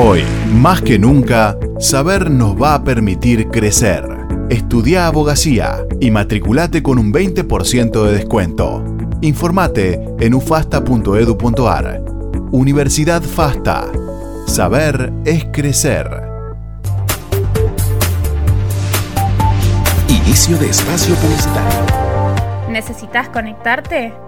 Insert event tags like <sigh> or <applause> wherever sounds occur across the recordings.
Hoy, más que nunca, saber nos va a permitir crecer. Estudia abogacía y matriculate con un 20% de descuento. Informate en ufasta.edu.ar. Universidad FASTA. Saber es crecer. Inicio de espacio publicitario. ¿Necesitas conectarte?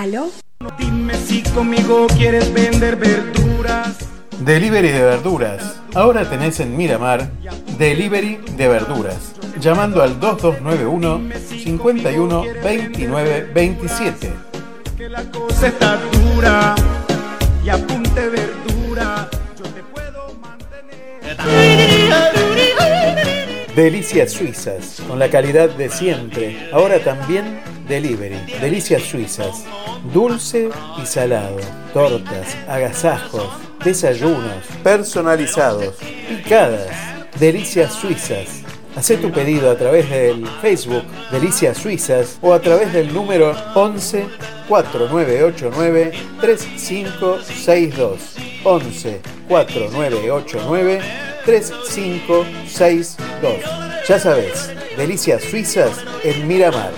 ¿Aló? Dime si conmigo quieres vender verduras. Delivery de verduras. Ahora tenés en Miramar Delivery de verduras. Llamando al 2291 51 29 27. Que la cosa está dura. Y apunte verdura. Yo te puedo mantener. Delicias suizas, con la calidad de siempre. Ahora también delivery. Delicias suizas. Dulce y salado. Tortas, agasajos, desayunos, personalizados, picadas. Delicias suizas. Hacé tu pedido a través del Facebook Delicias Suizas o a través del número 11 4989 3562. 11 4989 3562. Ya sabes, Delicias Suizas en Miramar.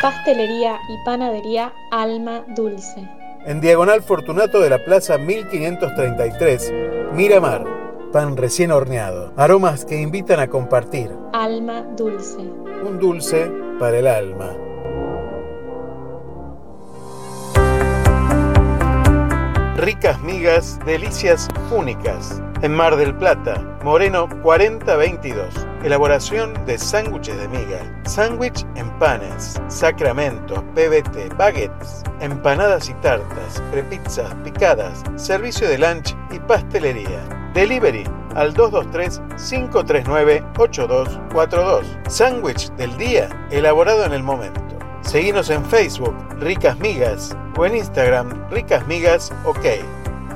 Pastelería y panadería Alma Dulce. En Diagonal Fortunato de la Plaza 1533, Miramar. Pan recién horneado. Aromas que invitan a compartir. Alma Dulce. Un dulce para el alma. Ricas migas, delicias únicas. En Mar del Plata, Moreno 4022. Elaboración de sándwiches de miga, sándwich en panes, sacramentos, PBT, baguettes, empanadas y tartas, prepizzas, picadas, servicio de lunch y pastelería. Delivery al 223-539-8242. Sándwich del día elaborado en el momento. Seguimos en Facebook, Ricas Migas, o en Instagram, Ricas Migas OK.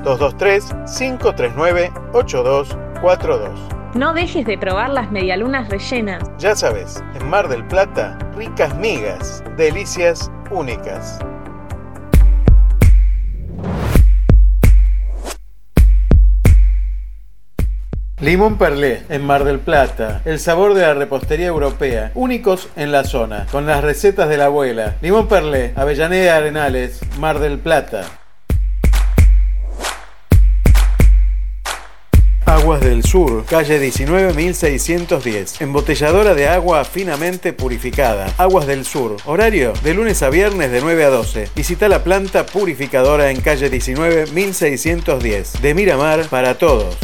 223-539-8242. No dejes de probar las medialunas rellenas. Ya sabes, en Mar del Plata, Ricas Migas, delicias únicas. Limón Perlé, en Mar del Plata. El sabor de la repostería europea. Únicos en la zona. Con las recetas de la abuela. Limón Perlé, Avellaneda Arenales, Mar del Plata. Aguas del Sur, calle 19610. Embotelladora de agua finamente purificada. Aguas del Sur. Horario de lunes a viernes de 9 a 12. Visita la planta purificadora en calle 19610. De Miramar para todos.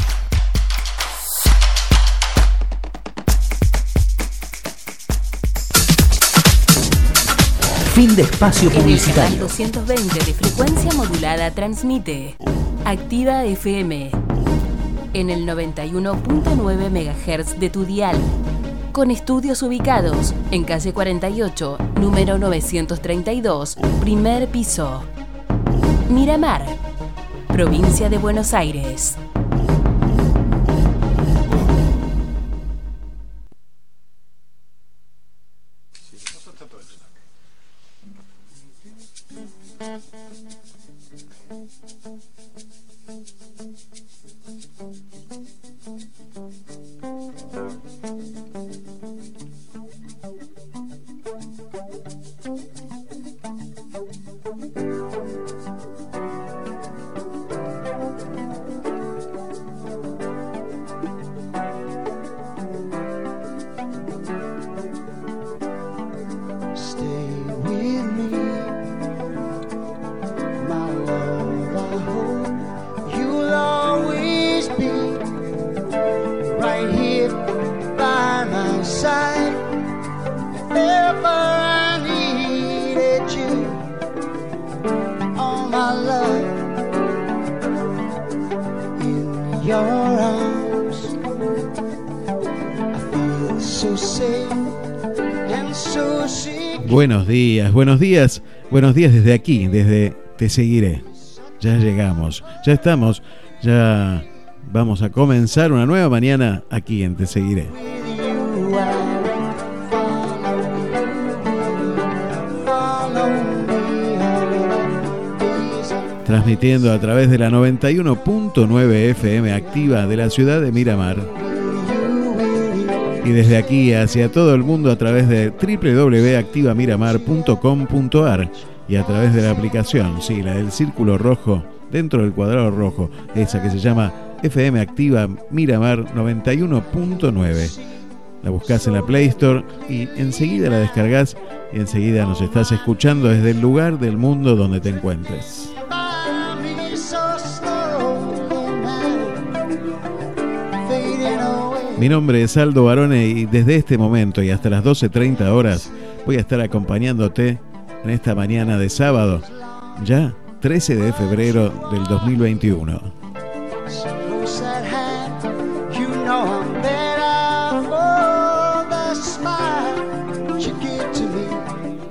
Fin de espacio En el canal publicitario. 220 de frecuencia modulada transmite Activa FM en el 91.9 MHz de tu dial. Con estudios ubicados en calle 48, número 932, primer piso. Miramar, provincia de Buenos Aires. Buenos días desde aquí, desde Te Seguiré. Ya llegamos, ya estamos, ya vamos a comenzar una nueva mañana aquí en Te Seguiré. Transmitiendo a través de la 91.9 FM activa de la ciudad de Miramar y desde aquí hacia todo el mundo a través de www.activamiramar.com.ar y a través de la aplicación, sí, la del círculo rojo, dentro del cuadrado rojo, esa que se llama FM Activa Miramar 91.9. La buscas en la Play Store y enseguida la descargas y enseguida nos estás escuchando desde el lugar del mundo donde te encuentres. Mi nombre es Aldo Barone y desde este momento y hasta las 12.30 horas voy a estar acompañándote en esta mañana de sábado, ya 13 de febrero del 2021.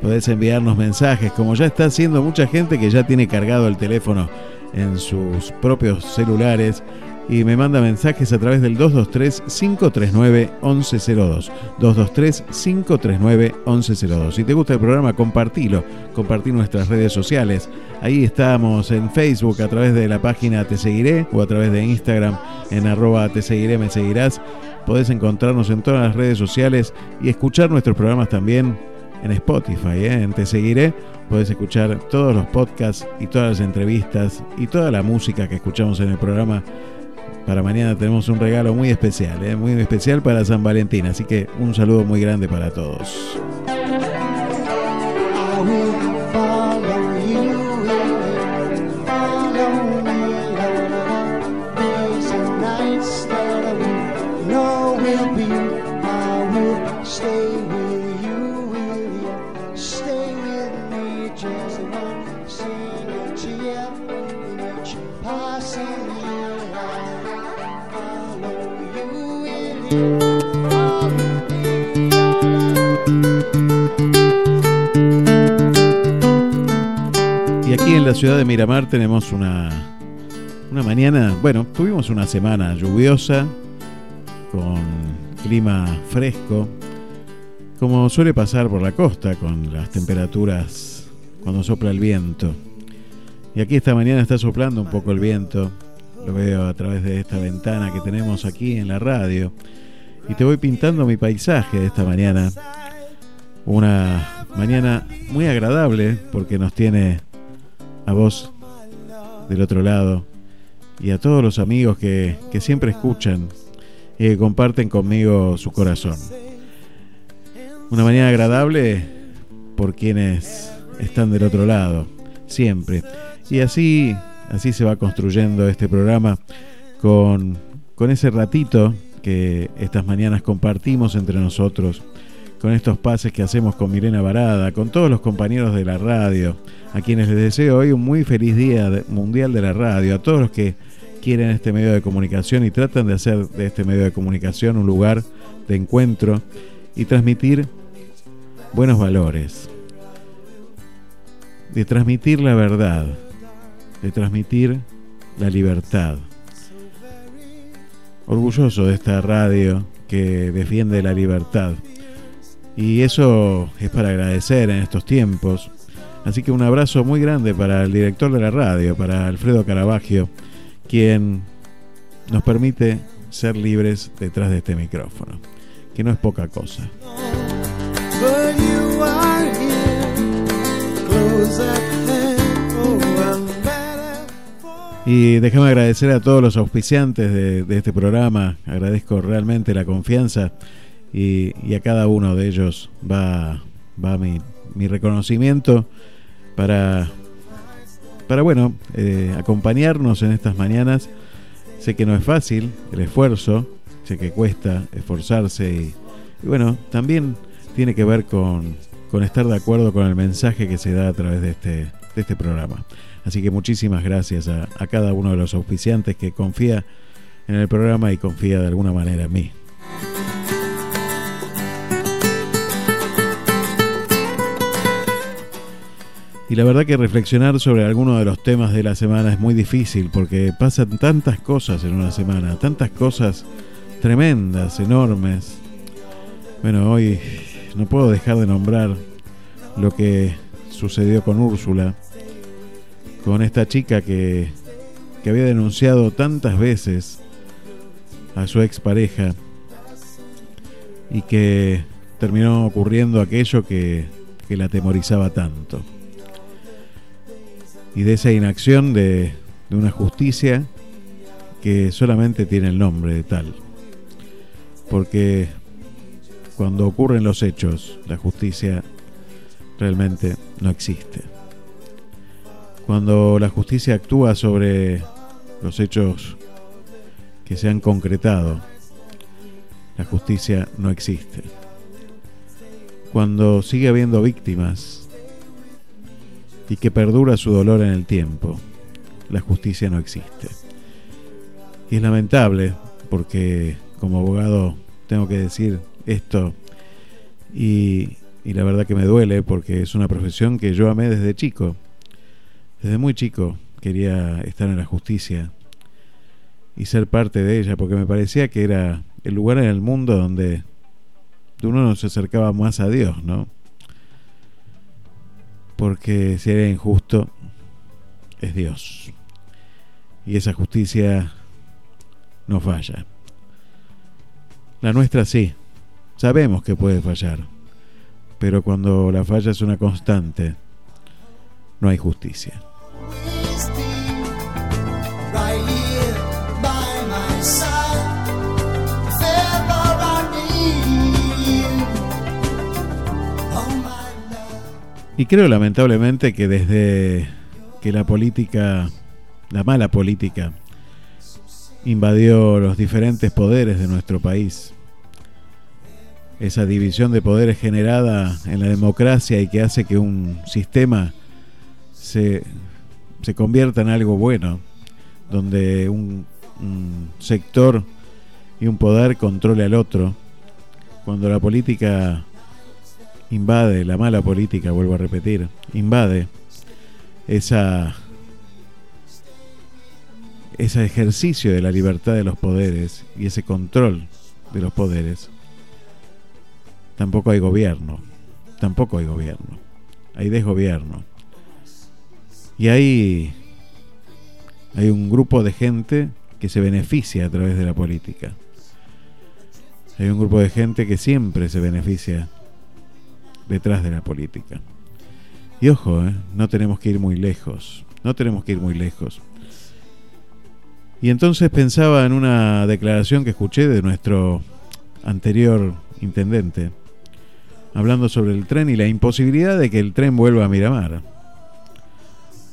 Podés enviarnos mensajes, como ya está haciendo mucha gente que ya tiene cargado el teléfono en sus propios celulares y me manda mensajes a través del 223-539-1102. 223-539-1102. Si te gusta el programa, compartilo. Compartir nuestras redes sociales. Ahí estamos en Facebook a través de la página Te Seguiré o a través de Instagram en arroba Te Seguiré, me seguirás. Podés encontrarnos en todas las redes sociales y escuchar nuestros programas también en Spotify, ¿eh? en Te Seguiré. Podés escuchar todos los podcasts y todas las entrevistas y toda la música que escuchamos en el programa para mañana tenemos un regalo muy especial, ¿eh? muy especial para San Valentín. Así que un saludo muy grande para todos. Y aquí en la ciudad de Miramar tenemos una, una mañana, bueno, tuvimos una semana lluviosa, con clima fresco, como suele pasar por la costa, con las temperaturas cuando sopla el viento. Y aquí esta mañana está soplando un poco el viento, lo veo a través de esta ventana que tenemos aquí en la radio y te voy pintando mi paisaje de esta mañana. Una mañana muy agradable porque nos tiene a vos del otro lado y a todos los amigos que, que siempre escuchan y que comparten conmigo su corazón. Una mañana agradable por quienes están del otro lado, siempre. Y así, así se va construyendo este programa con, con ese ratito que estas mañanas compartimos entre nosotros, con estos pases que hacemos con Mirena Varada, con todos los compañeros de la radio, a quienes les deseo hoy un muy feliz día mundial de la radio, a todos los que quieren este medio de comunicación y tratan de hacer de este medio de comunicación un lugar de encuentro y transmitir buenos valores, de transmitir la verdad, de transmitir la libertad orgulloso de esta radio que defiende la libertad. Y eso es para agradecer en estos tiempos. Así que un abrazo muy grande para el director de la radio, para Alfredo Caravaggio, quien nos permite ser libres detrás de este micrófono, que no es poca cosa. Y déjame agradecer a todos los auspiciantes de, este programa. Agradezco realmente la confianza y, a cada uno de ellos va, va mi, reconocimiento para, para bueno, eh, acompañarnos en estas mañanas. Sé que no es fácil el esfuerzo, sé que cuesta esforzarse y, y bueno, también tiene que ver con, con estar de acuerdo con el mensaje que se da a través de este, de este programa. Así que muchísimas gracias a, cada uno de los auspiciantes que confía en el programa y confía de alguna manera en mí. Y la verdad que reflexionar sobre alguno de los temas de la semana es muy difícil porque pasan tantas cosas en una semana, tantas cosas tremendas, enormes. Bueno, hoy no puedo dejar de nombrar lo que sucedió con Úrsula, con esta chica que, que había denunciado tantas veces a su expareja y que terminó ocurriendo aquello que, que la atemorizaba tanto. Y de esa inacción de, de una justicia que solamente tiene el nombre de tal. Porque cuando ocurren los hechos, la justicia realmente no existe. Cuando la justicia actúa sobre los hechos que se han concretado, la justicia no existe. Cuando sigue habiendo víctimas y que perdura su dolor en el tiempo, la justicia no existe. Y es lamentable porque como abogado tengo que decir esto y, la verdad que me duele porque es una profesión que yo amé desde chico. Desde muy chico quería estar en la justicia y ser parte de ella porque me parecía que era el lugar en el mundo donde uno se acercaba más a Dios, ¿no? Porque si era injusto, es Dios. Y esa justicia no falla. La nuestra sí. Sabemos que puede fallar. Pero cuando la falla es una constante, no hay justicia. Y creo lamentablemente que desde que la política, la mala política, invadió los diferentes poderes de nuestro país, esa división de poderes generada en la democracia y que hace que un sistema se, se convierta en algo bueno, donde un, sector y un poder controle al otro, cuando la política invade, la mala política, vuelvo a repetir, invade esa ese ejercicio de la libertad de los poderes y ese control de los poderes, tampoco hay gobierno, tampoco hay gobierno, hay desgobierno. Y hay, hay un grupo de gente que se beneficia a través de la política. Hay un grupo de gente que siempre se beneficia detrás de la política. Y ojo, ¿eh? no tenemos que ir muy lejos, no tenemos que ir muy lejos. Y entonces pensaba en una declaración que escuché de nuestro anterior intendente, hablando sobre el tren y la imposibilidad de que el tren vuelva a Miramar,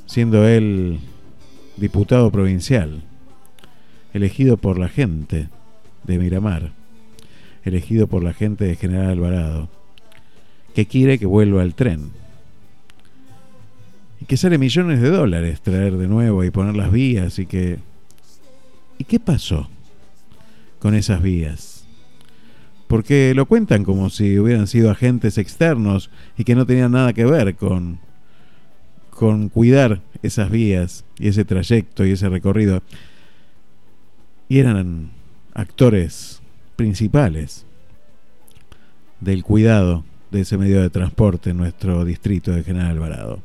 siendo él diputado provincial, elegido por la gente de Miramar, elegido por la gente de General Alvarado, que quiere que vuelva el tren. Y que sale millones de dólares traer de nuevo y poner las vías y que ¿Y qué pasó con esas vías? Porque lo cuentan como si hubieran sido agentes externos y que no tenían nada que ver con, con cuidar esas vías y ese trayecto y ese recorrido. Y eran actores principales del cuidado de ese medio de transporte en nuestro distrito de General Alvarado.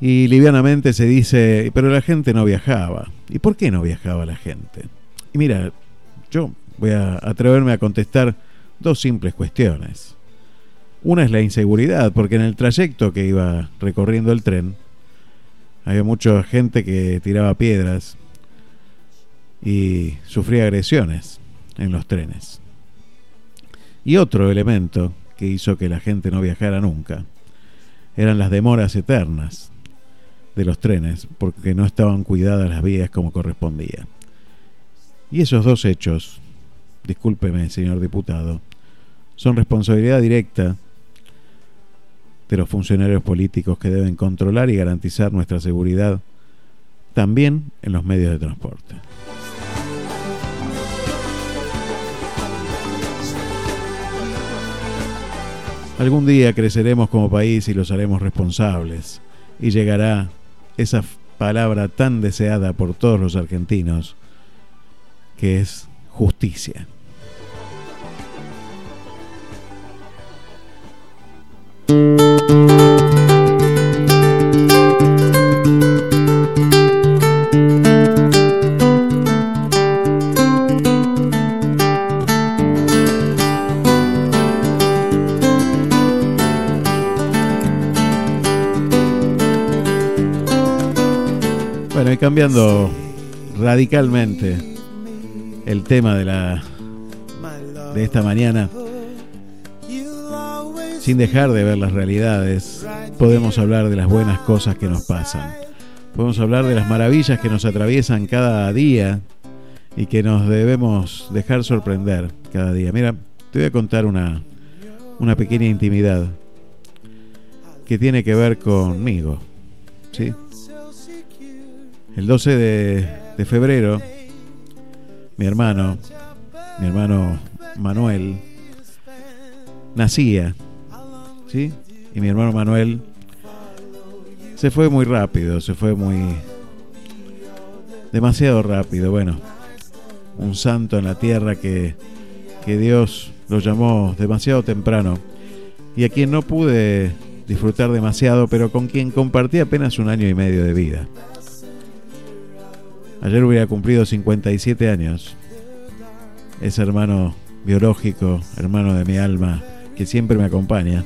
Y livianamente se dice, pero la gente no viajaba. ¿Y por qué no viajaba la gente? Y mira, yo voy a atreverme a contestar dos simples cuestiones. Una es la inseguridad, porque en el trayecto que iba recorriendo el tren, había mucha gente que tiraba piedras y sufría agresiones en los trenes. Y otro elemento que hizo que la gente no viajara nunca eran las demoras eternas de los trenes porque no estaban cuidadas las vías como correspondía. Y esos dos hechos, discúlpeme señor diputado, son responsabilidad directa de los funcionarios políticos que deben controlar y garantizar nuestra seguridad, también en los medios de transporte. Algún día creceremos como país y los haremos responsables, y llegará esa palabra tan deseada por todos los argentinos, que es justicia. Cambiando radicalmente el tema de la de esta mañana. Sin dejar de ver las realidades, podemos hablar de las buenas cosas que nos pasan. Podemos hablar de las maravillas que nos atraviesan cada día y que nos debemos dejar sorprender cada día. Mira, te voy a contar una, una pequeña intimidad que tiene que ver conmigo. ¿Sí? El 12 de, febrero, mi hermano, mi hermano Manuel, nacía, ¿sí? Y mi hermano Manuel se fue muy rápido, se fue muy... demasiado rápido, bueno, un santo en la tierra que, que Dios lo llamó demasiado temprano y a quien no pude disfrutar demasiado, pero con quien compartí apenas un año y medio de vida. Ayer hubiera cumplido 57 años. Ese hermano biológico, hermano de mi alma, que siempre me acompaña.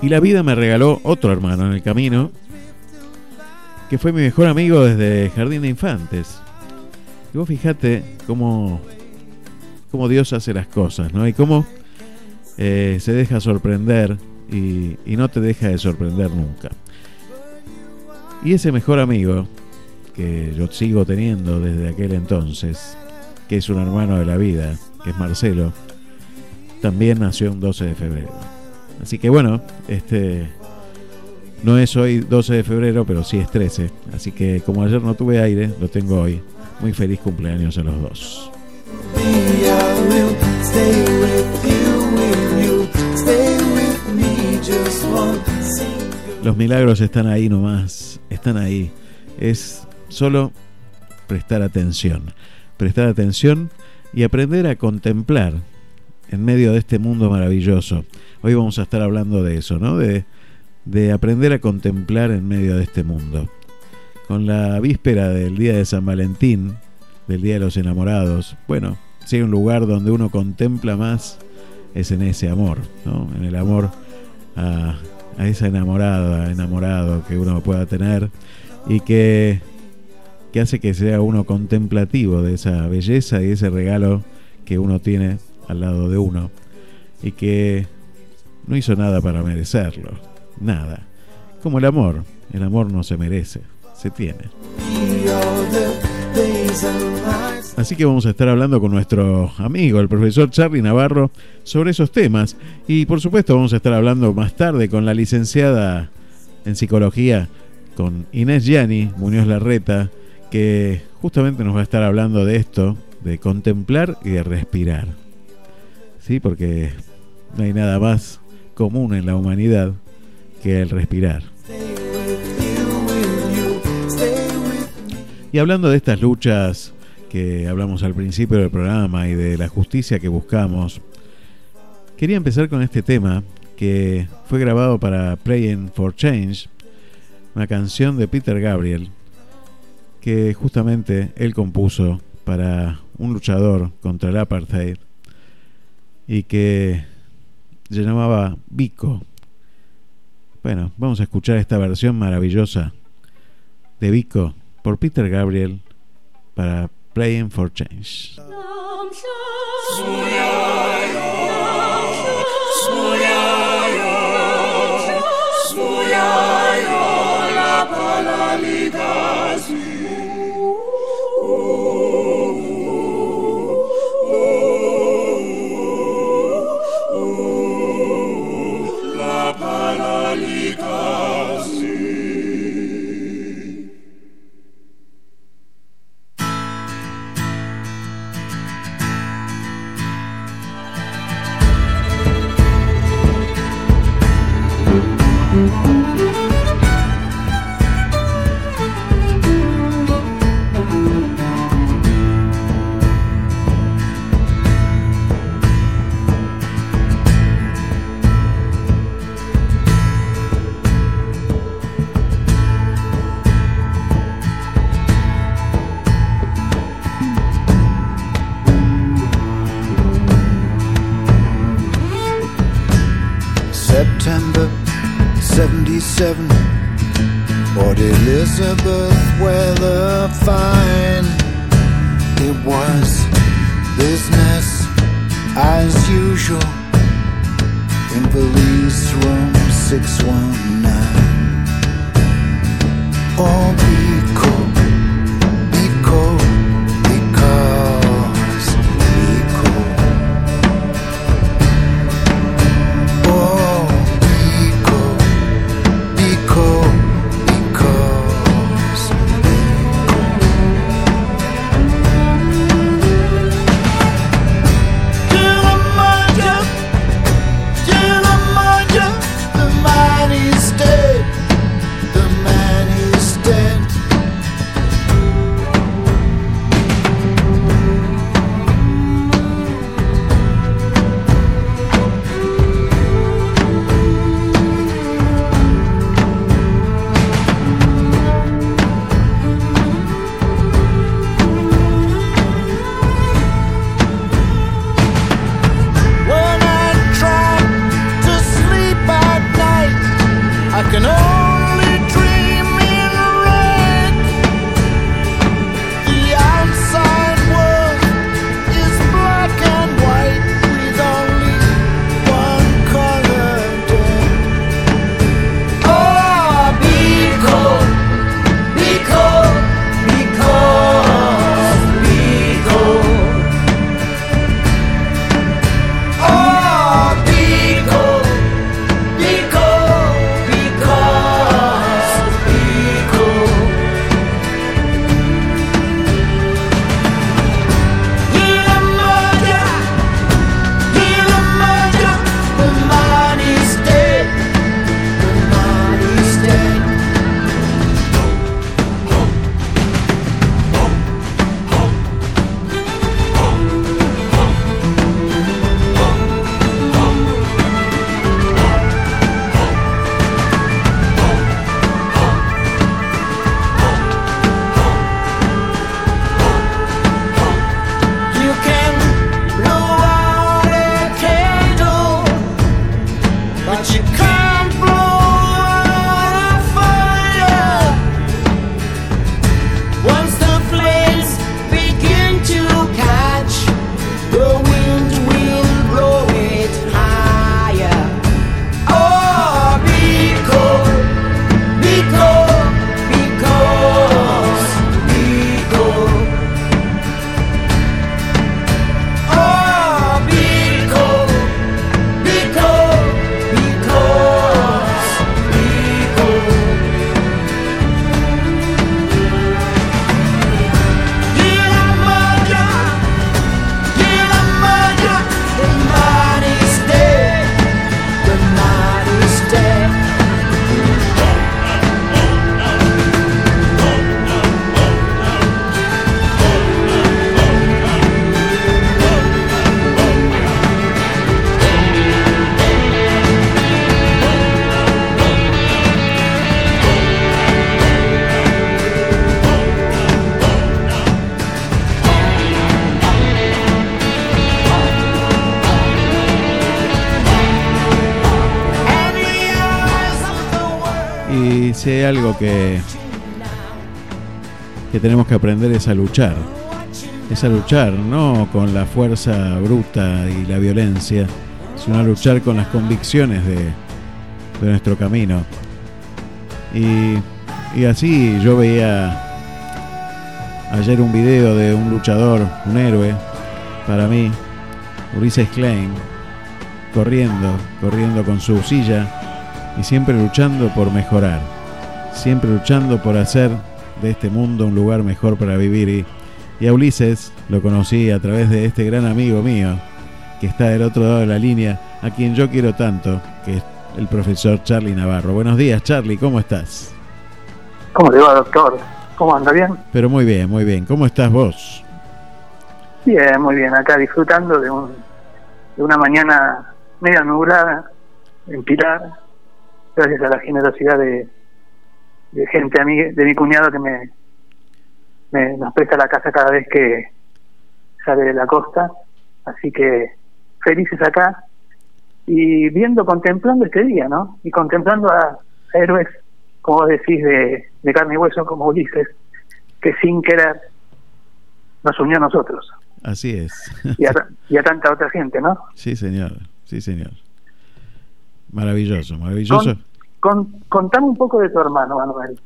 Y la vida me regaló otro hermano en el camino, que fue mi mejor amigo desde Jardín de Infantes. Y vos fijate cómo, cómo Dios hace las cosas, ¿no? Y cómo eh, se deja sorprender y, y no te deja de sorprender nunca. Y ese mejor amigo que yo sigo teniendo desde aquel entonces, que es un hermano de la vida, que es Marcelo, también nació un 12 de febrero. Así que bueno, este no es hoy 12 de febrero, pero sí es 13. Así que como ayer no tuve aire, lo tengo hoy. Muy feliz cumpleaños a los dos. Los milagros están ahí nomás, están ahí. Es Solo prestar atención. Prestar atención y aprender a contemplar en medio de este mundo maravilloso. Hoy vamos a estar hablando de eso, ¿no? De, de aprender a contemplar en medio de este mundo. Con la víspera del día de San Valentín, del Día de los Enamorados, bueno, si hay un lugar donde uno contempla más, es en ese amor, ¿no? En el amor a, a esa enamorada, enamorado que uno pueda tener y que que hace que sea uno contemplativo de esa belleza y ese regalo que uno tiene al lado de uno y que no hizo nada para merecerlo, nada. Como el amor, el amor no se merece, se tiene. Así que vamos a estar hablando con nuestro amigo, el profesor Charlie Navarro, sobre esos temas. Y por supuesto vamos a estar hablando más tarde con la licenciada en psicología, con Inés Gianni, Muñoz Larreta, que justamente nos va a estar hablando de esto, de contemplar y de respirar. ¿Sí? Porque no hay nada más común en la humanidad que el respirar. Y hablando de estas luchas que hablamos al principio del programa y de la justicia que buscamos, quería empezar con este tema que fue grabado para Praying for Change, una canción de Peter Gabriel, que justamente él compuso para un luchador contra el apartheid y que se llamaba Vico. Bueno, vamos a escuchar esta versión maravillosa de Vico por Peter Gabriel para Playing for Change. la 77. Port Elizabeth weather fine. It was business as usual in police room 619. Oh, be que, tenemos que aprender es a luchar. Es a luchar, no con la fuerza bruta y la violencia, sino a luchar con las convicciones de, de nuestro camino. Y, y así yo veía ayer un video de un luchador, un héroe, para mí, Ulises Klein, corriendo, corriendo con su silla y siempre luchando por mejorar siempre luchando por hacer de este mundo un lugar mejor para vivir. Y, a Ulises lo conocí a través de este gran amigo mío, que está del otro lado de la línea, a quien yo quiero tanto, que es el profesor Charlie Navarro. Buenos días, Charlie, ¿cómo estás? ¿Cómo te va, doctor? ¿Cómo anda? ¿Bien? Pero muy bien, muy bien. ¿Cómo estás vos? Bien, muy bien. Acá disfrutando de, un, de una mañana media nublada en Pilar, gracias a la generosidad de, de gente a mí, de mi cuñado que me, me nos presta la casa cada vez que sale de la costa, así que felices acá y viendo, contemplando este día, ¿no? Y contemplando a, héroes, como decís, de, de carne y hueso, como Ulises, que sin querer nos unió a nosotros. Así es. Y a, y a tanta otra gente, ¿no? Sí, señor, sí, señor. Maravilloso, maravilloso. Con, contame un poco de tu hermano, Manuel.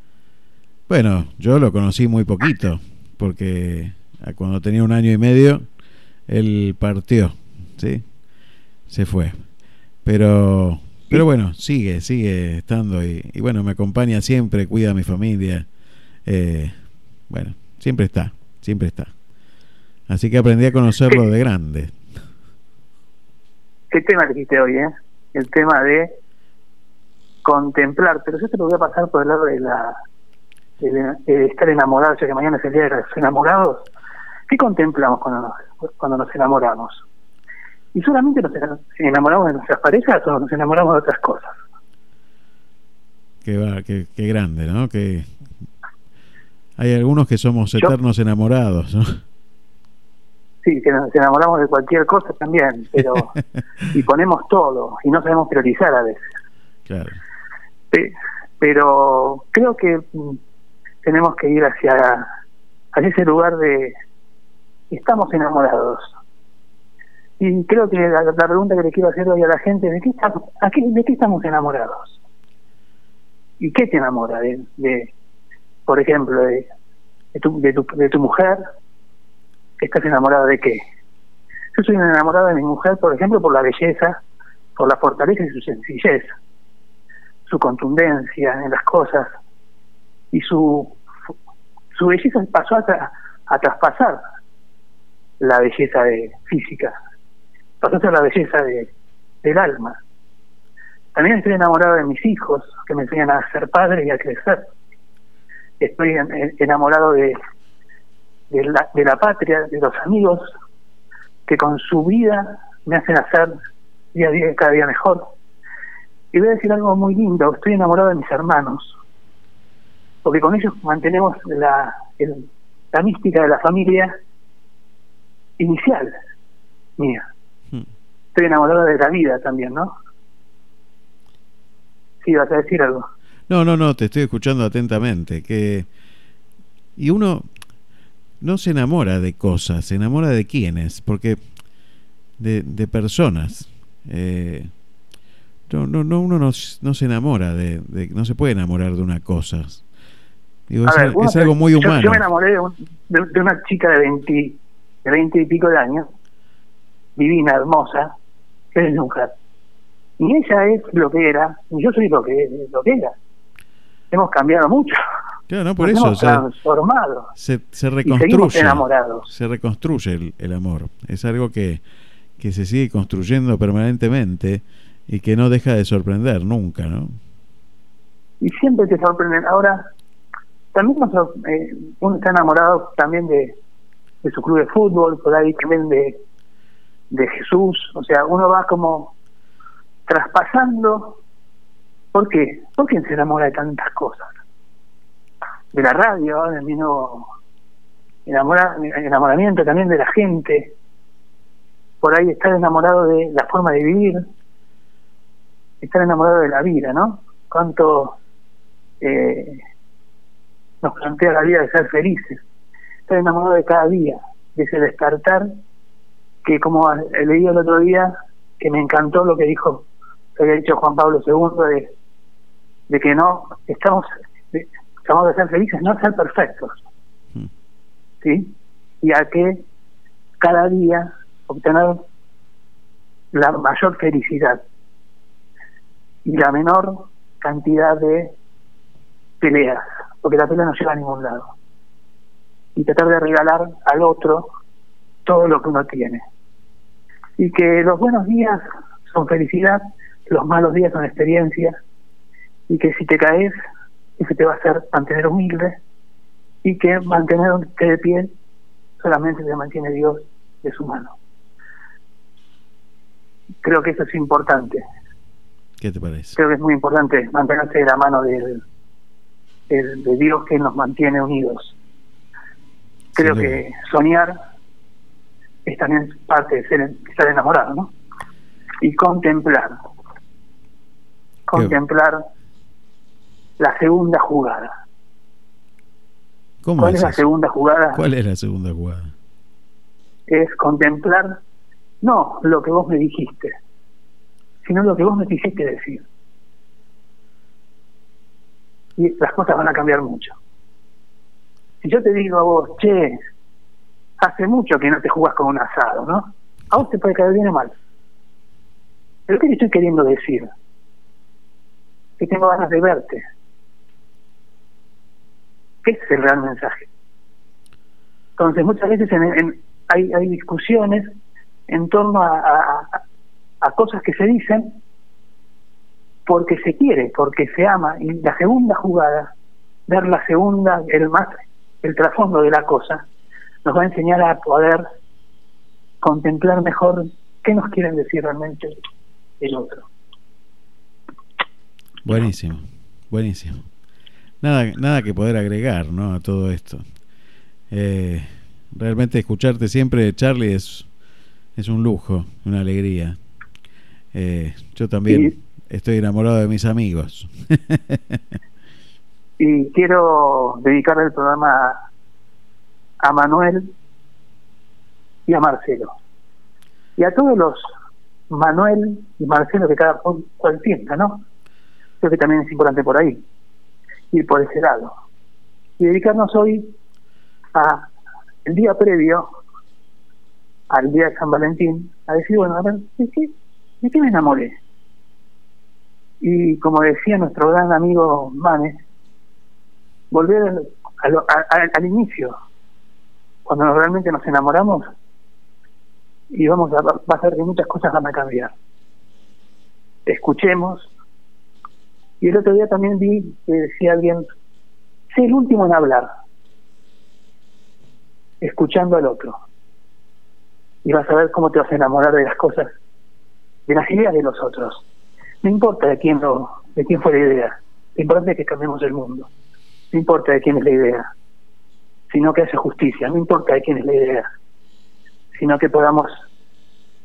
Bueno, yo lo conocí muy poquito, porque cuando tenía un año y medio, él partió, ¿sí? Se fue. Pero, pero bueno, sigue, sigue estando y, y bueno, me acompaña siempre, cuida a mi familia. Eh, bueno, siempre está, siempre está. Así que aprendí a conocerlo de grande. ¿Qué tema dijiste hoy, eh? El tema de contemplar, pero yo te lo voy a pasar por el lado de la de, estar enamorado, ya que mañana es el día de los enamorados. ¿Qué contemplamos cuando nos, cuando nos enamoramos? Y solamente nos enamoramos de nuestras parejas o nos enamoramos de otras cosas. Qué, va, qué, qué grande, ¿no? Que hay algunos que somos eternos enamorados, ¿no? Sí, que nos enamoramos de cualquier cosa también, pero <laughs> y ponemos todo y no sabemos priorizar a veces. Claro. Pero creo que mm, tenemos que ir hacia, hacia ese lugar de estamos enamorados. Y creo que la, pregunta que le quiero hacer hoy a la gente, ¿de qué, estamos, ¿de qué estamos enamorados? ¿Y qué te enamora? De, de por ejemplo, de, de, tu, de, tu, de tu mujer, ¿estás enamorada de qué? Yo soy enamorada de mi mujer, por ejemplo, por la belleza, por la fortaleza y su sencillez, su contundencia en las cosas y su, su belleza pasó a, a traspasar la belleza de física, pasó a ser la belleza de, del alma. También estoy enamorado de mis hijos, que me enseñan a ser padre y a crecer. Estoy enamorado de, de la, de la patria, de los amigos que con su vida me hacen hacer día a día, cada día mejor. Y voy a decir algo muy lindo, estoy enamorado de mis hermanos, porque con ellos mantenemos la, la mística de la familia inicial mía. Hmm. Estoy enamorado de la vida también, ¿no? Sí, vas a decir algo. No, no, no, te estoy escuchando atentamente. Que y uno no se enamora de cosas, se enamora de quiénes, porque de, de personas. Eh, no, no, no, uno no, no se enamora de, de, no se puede enamorar de una cosa. Digo, es, algo muy humano. Yo, me enamoré de, de, una chica de 20, de 20 y pico de años, divina, hermosa, que es mujer. Y ella es lo que era, y yo soy lo que, lo que era. Hemos cambiado mucho. Claro, no, por eso. Hemos transformado. Se, se reconstruye. enamorados. Se reconstruye el, el, amor. Es algo que, que se sigue construyendo permanentemente y que no deja de sorprender nunca, ¿no? Y siempre te sorprenden. Ahora, también eh, uno está enamorado también de, de su club de fútbol, por ahí también de, de Jesús, o sea, uno va como traspasando. ¿Por qué? ¿Por qué se enamora de tantas cosas? De la radio, del mismo enamora, enamoramiento también de la gente. Por ahí estar enamorado de la forma de vivir, estar enamorado de la vida, ¿no? Cuánto eh, nos plantea la vida de ser felices. Estar enamorado de cada día, de ese despertar, que como leí el otro día, que me encantó lo que dijo, lo que había dicho Juan Pablo II, de, de que no, estamos, estamos de ser felices, no ser perfectos. Hmm. ¿Sí? Y a que cada día obtener la mayor felicidad y la menor cantidad de peleas, porque la pelea no lleva a ningún lado. Y tratar de regalar al otro todo lo que uno tiene. Y que los buenos días son felicidad, los malos días son experiencia, y que si te caes, eso te va a hacer mantener humilde, y que mantenerte de pie solamente te mantiene Dios de su mano. Creo que eso es importante. ¿Qué te parece? Creo que es muy importante mantenerse de la mano de, de, Dios que nos mantiene unidos. Creo que soñar es también parte de ser, estar enamorado, ¿no? y contemplar. Contemplar la segunda jugada. ¿Cuál es, la segunda jugada? ¿Cuál es la segunda jugada? Es contemplar no lo que vos me dijiste, sino lo que vos me quisiste decir. Y las cosas van a cambiar mucho. Si yo te digo a vos, che, hace mucho que no te jugás con un asado, ¿no? A vos te puede caer bien o mal. Pero ¿qué te estoy queriendo decir? Que tengo ganas de verte. ¿Qué es el real mensaje? Entonces, muchas veces hay, hay discusiones en torno a, a, cosas que se dicen porque se quiere, porque se ama. Y la segunda jugada, ver la segunda, el más, el trasfondo de la cosa, nos va a enseñar a poder contemplar mejor qué nos quieren decir realmente el otro. Buenísimo, buenísimo. Nada, nada que poder agregar ¿no? a todo esto. Eh, realmente escucharte siempre, Charlie, es, es un lujo, una alegría. Eh, yo también estoy enamorado de mis amigos. <laughs> y quiero dedicar el programa a Manuel y a Marcelo. Y a todos los Manuel y Marcelo que cada cual piensa, ¿no? Creo que también es importante por ahí, ir por ese lado. Y dedicarnos hoy a el día previo al día de San Valentín, a decir, bueno, a ver, ¿de qué, de qué me enamoré? Y como decía nuestro gran amigo Manes, volver al, al inicio, cuando realmente nos enamoramos, y vamos a, va a que muchas cosas van a cambiar. Escuchemos. Y el otro día también vi que decía alguien, sé el último en hablar, escuchando al otro. Y vas a ver cómo te vas a enamorar de las cosas, de las ideas de los otros. No importa de quién, de quién fue la idea, lo importante es que cambiemos el mundo. No importa de quién es la idea, sino que hace justicia. No importa de quién es la idea, sino que podamos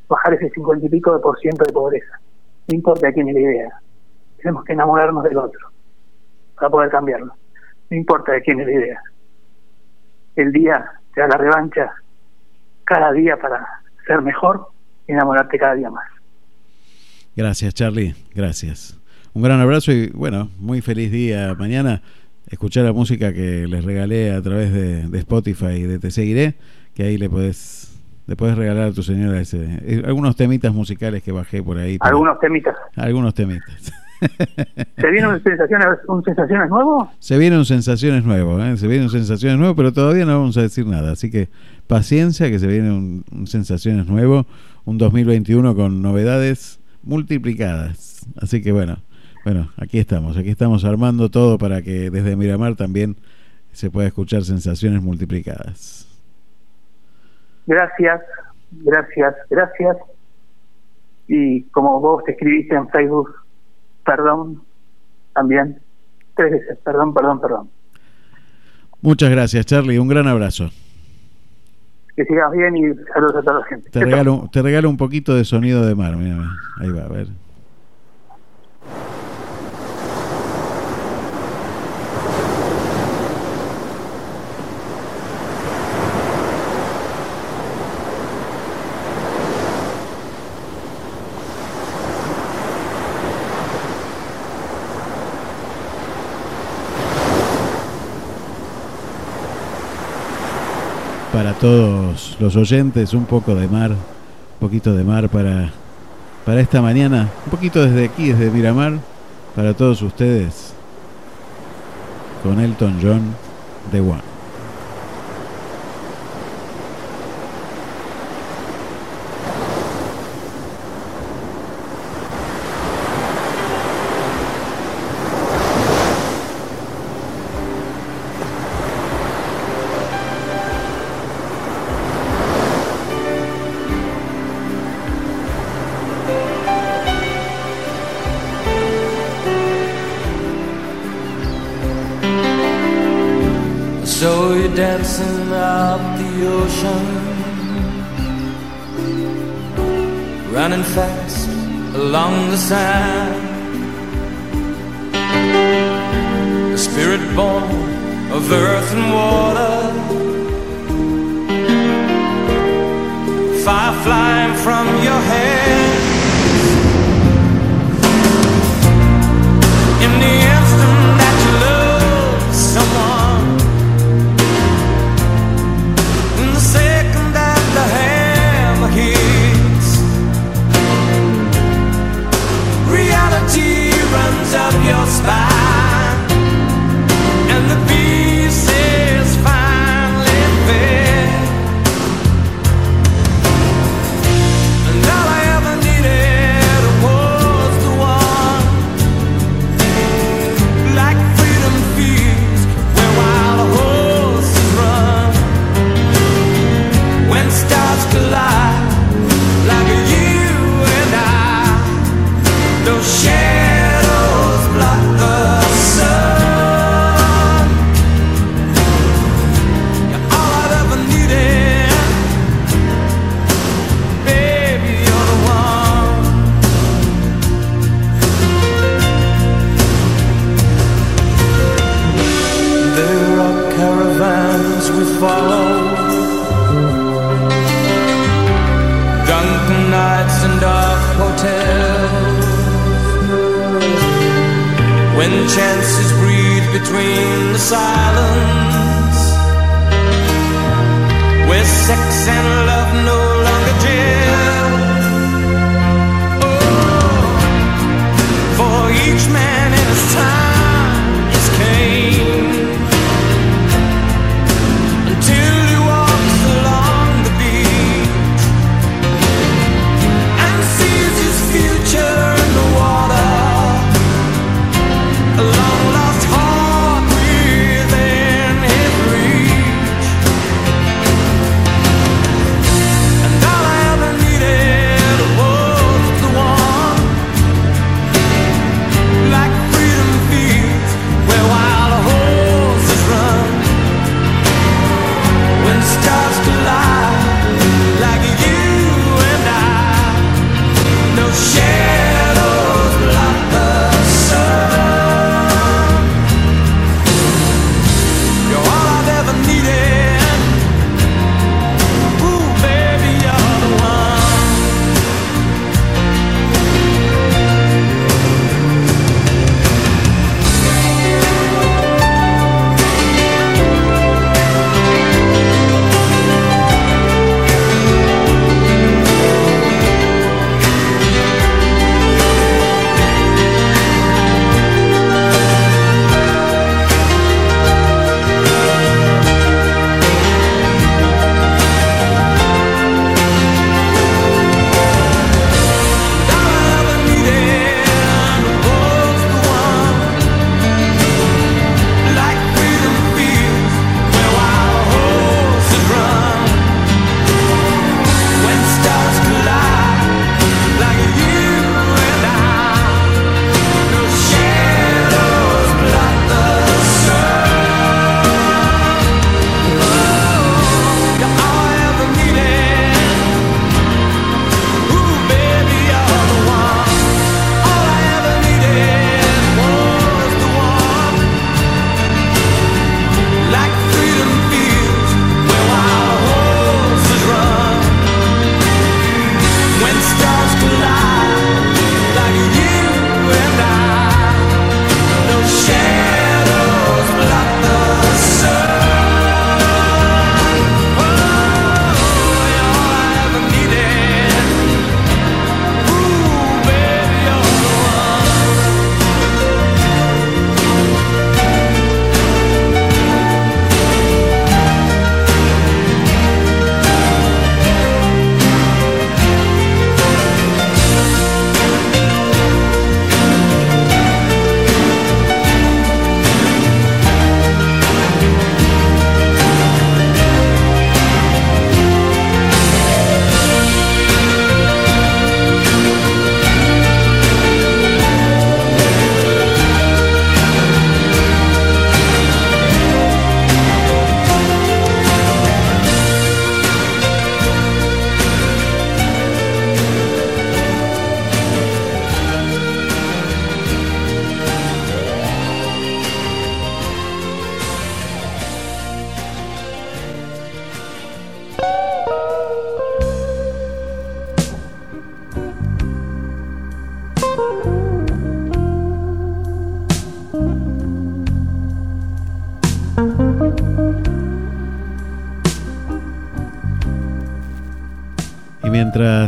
bajar ese cincuenta y pico de por ciento de pobreza. No importa quién es la idea. Tenemos que enamorarnos del otro para poder cambiarlo. No importa de quién es la idea. El día te da la revancha cada día para ser mejor y enamorarte cada día más. Gracias, Charlie. Gracias. Un gran abrazo y bueno, muy feliz día mañana. Escuchar la música que les regalé a través de, de Spotify y de Te Seguiré, que ahí le podés le puedes regalar a tu señora ese, eh, algunos temitas musicales que bajé por ahí. Algunos temitas. Algunos temitas. <laughs> ¿Se vienen sensaciones, un sensaciones nuevo? Se vienen sensaciones nuevos, ¿eh? se vienen sensaciones nuevos, pero todavía no vamos a decir nada. Así que paciencia, que se viene un, sensaciones nuevo, un 2021 con novedades multiplicadas. Así que bueno, bueno, aquí estamos, aquí estamos armando todo para que desde Miramar también se pueda escuchar sensaciones multiplicadas. Gracias, gracias, gracias. Y como vos te escribiste en Facebook, perdón, también, tres veces, perdón, perdón, perdón. Muchas gracias, Charlie. Un gran abrazo. Que sigas bien y saludos a toda la gente. Te regalo, te regalo un poquito de sonido de mar. Mira, ahí va, a ver. Para todos los oyentes, un poco de mar, un poquito de mar para, para esta mañana, un poquito desde aquí, desde Miramar, para todos ustedes, con Elton John de One.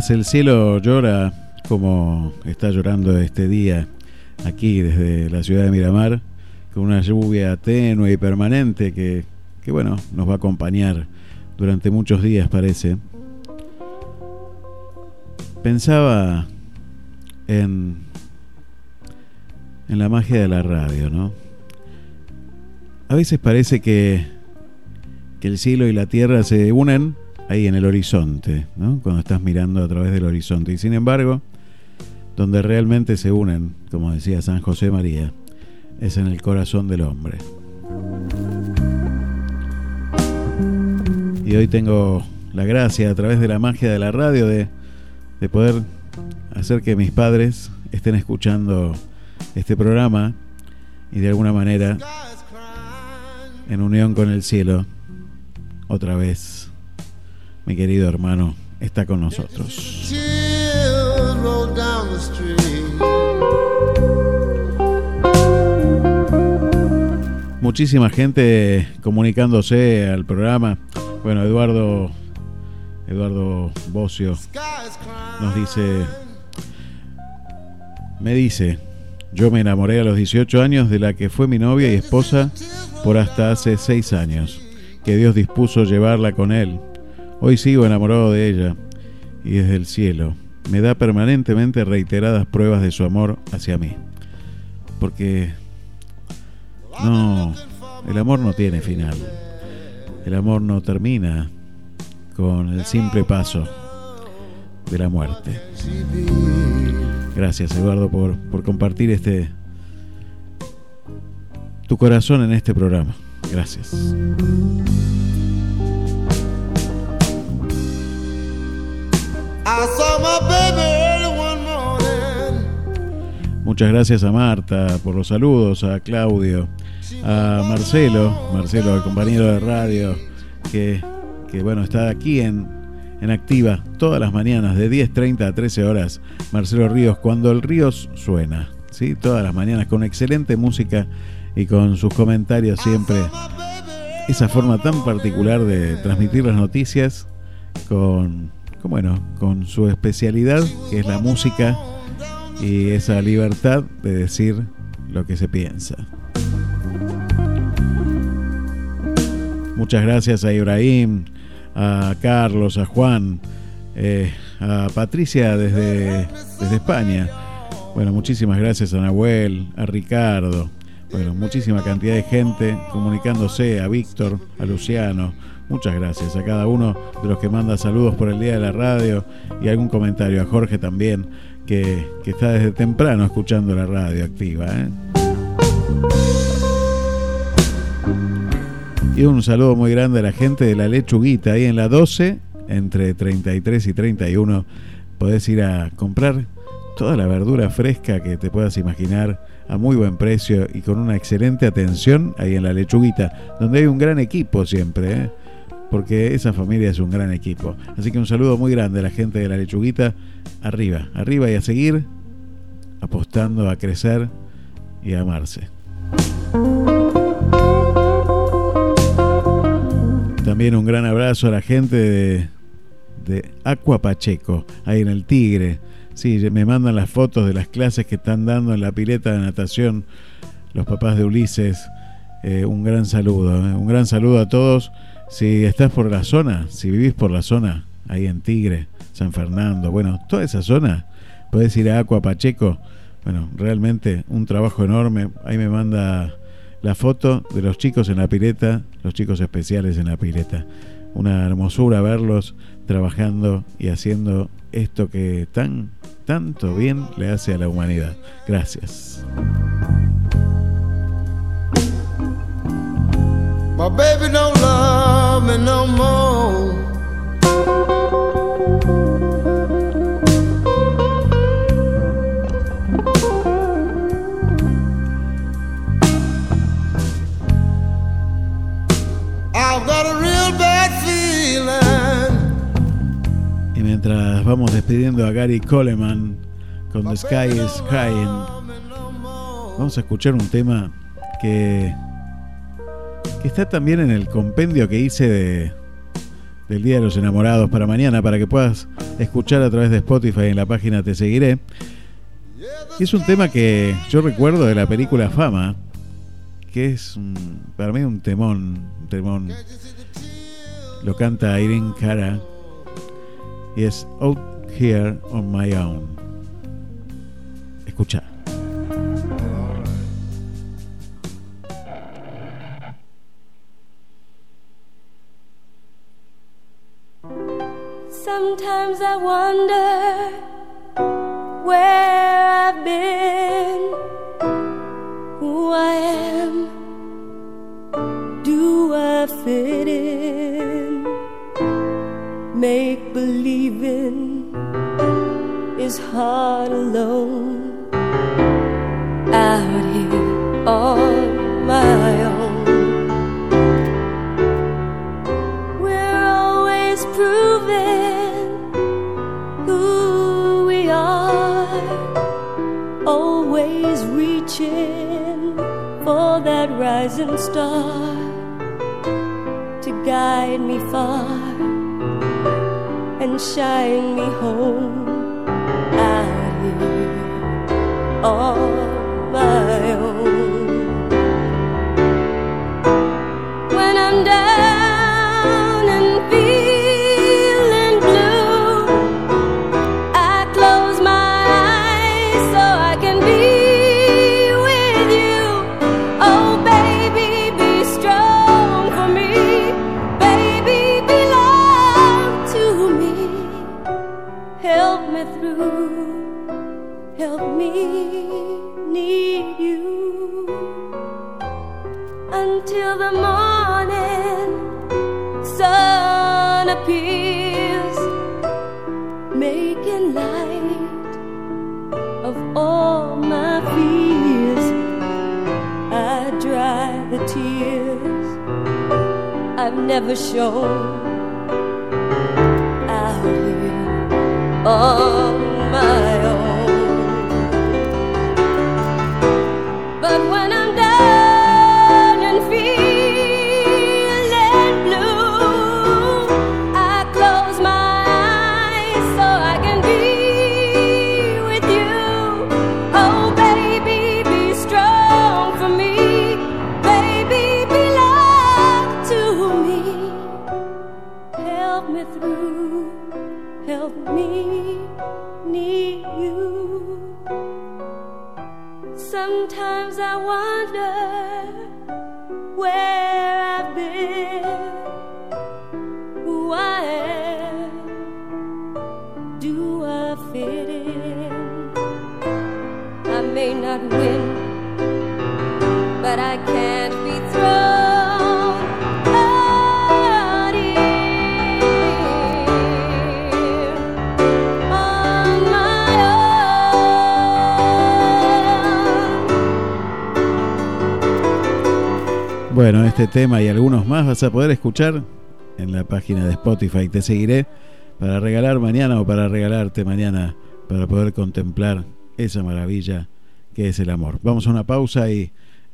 El cielo llora como está llorando este día aquí desde la ciudad de Miramar, con una lluvia tenue y permanente que, que bueno, nos va a acompañar durante muchos días parece. Pensaba en, en la magia de la radio, ¿no? A veces parece que, que el cielo y la tierra se unen ahí en el horizonte, ¿no? Cuando estás mirando a través del horizonte. Y sin embargo, donde realmente se unen, como decía San José María, es en el corazón del hombre. Y hoy tengo la gracia, a través de la magia de la radio, de, de poder hacer que mis padres estén escuchando este programa y de alguna manera, en unión con el cielo, otra vez, mi querido hermano está con nosotros. Muchísima gente comunicándose al programa. Bueno, Eduardo Eduardo Bocio nos dice me dice, yo me enamoré a los 18 años de la que fue mi novia y esposa por hasta hace 6 años, que Dios dispuso llevarla con él. Hoy sigo enamorado de ella y desde el cielo me da permanentemente reiteradas pruebas de su amor hacia mí. Porque no, el amor no tiene final. El amor no termina con el simple paso de la muerte. Gracias Eduardo por, por compartir este tu corazón en este programa. Gracias. Muchas gracias a Marta por los saludos, a Claudio, a Marcelo, Marcelo, el compañero de radio, que, que bueno, está aquí en, en activa todas las mañanas de 10.30 a 13 horas. Marcelo Ríos, cuando el Ríos suena, ¿sí? todas las mañanas con excelente música y con sus comentarios siempre. Esa forma tan particular de transmitir las noticias con bueno, con su especialidad, que es la música y esa libertad de decir lo que se piensa. Muchas gracias a Ibrahim, a Carlos, a Juan, eh, a Patricia desde, desde España. Bueno, muchísimas gracias a Nahuel, a Ricardo. Bueno, muchísima cantidad de gente comunicándose, a Víctor, a Luciano, Muchas gracias a cada uno de los que manda saludos por el día de la radio y algún comentario. A Jorge también, que, está desde temprano escuchando la radio activa. ¿eh? Y un saludo muy grande a la gente de la lechuguita ahí en la 12, entre 33 y 31. Podés ir a comprar toda la verdura fresca que te puedas imaginar a muy buen precio y con una excelente atención ahí en la lechuguita, donde hay un gran equipo siempre. ¿eh? Porque esa familia es un gran equipo. Así que un saludo muy grande a la gente de la lechuguita. Arriba, arriba y a seguir apostando a crecer y a amarse. También un gran abrazo a la gente de, de Pacheco, ahí en el Tigre. Sí, me mandan las fotos de las clases que están dando en la pileta de natación los papás de Ulises. Eh, un gran saludo, eh. un gran saludo a todos si estás por la zona, si vivís por la zona, ahí en Tigre, San Fernando, bueno, toda esa zona, podés ir a Aqua Pacheco. Bueno, realmente un trabajo enorme. Ahí me manda la foto de los chicos en la pileta, los chicos especiales en la pileta. Una hermosura verlos trabajando y haciendo esto que tan, tanto bien le hace a la humanidad. Gracias. My baby don't love me no more. Y mientras vamos despidiendo a Gary Coleman con The Sky is Crying, vamos a escuchar un tema que está también en el compendio que hice de, del Día de los Enamorados para mañana, para que puedas escuchar a través de Spotify en la página Te Seguiré. Es un tema que yo recuerdo de la película Fama, que es para mí un temón, un temón. Lo canta Irene Cara y es Out Here on My Own. Escucha. Sometimes I wonder where I've been, who I am, do I fit in? Make believing is hard tema y algunos más vas a poder escuchar en la página de Spotify. Te seguiré para regalar mañana o para regalarte mañana para poder contemplar esa maravilla que es el amor. Vamos a una pausa y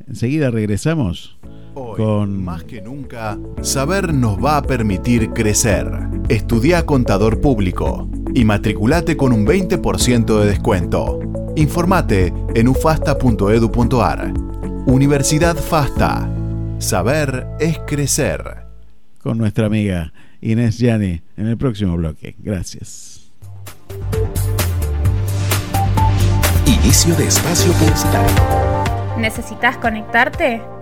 enseguida regresamos Hoy, con más que nunca, saber nos va a permitir crecer. Estudia contador público y matriculate con un 20% de descuento. Informate en ufasta.edu.ar. Universidad Fasta. Saber es crecer. con nuestra amiga Inés Yani en el próximo bloque. Gracias. Inicio de espacio publicitario. ¿Necesitas conectarte?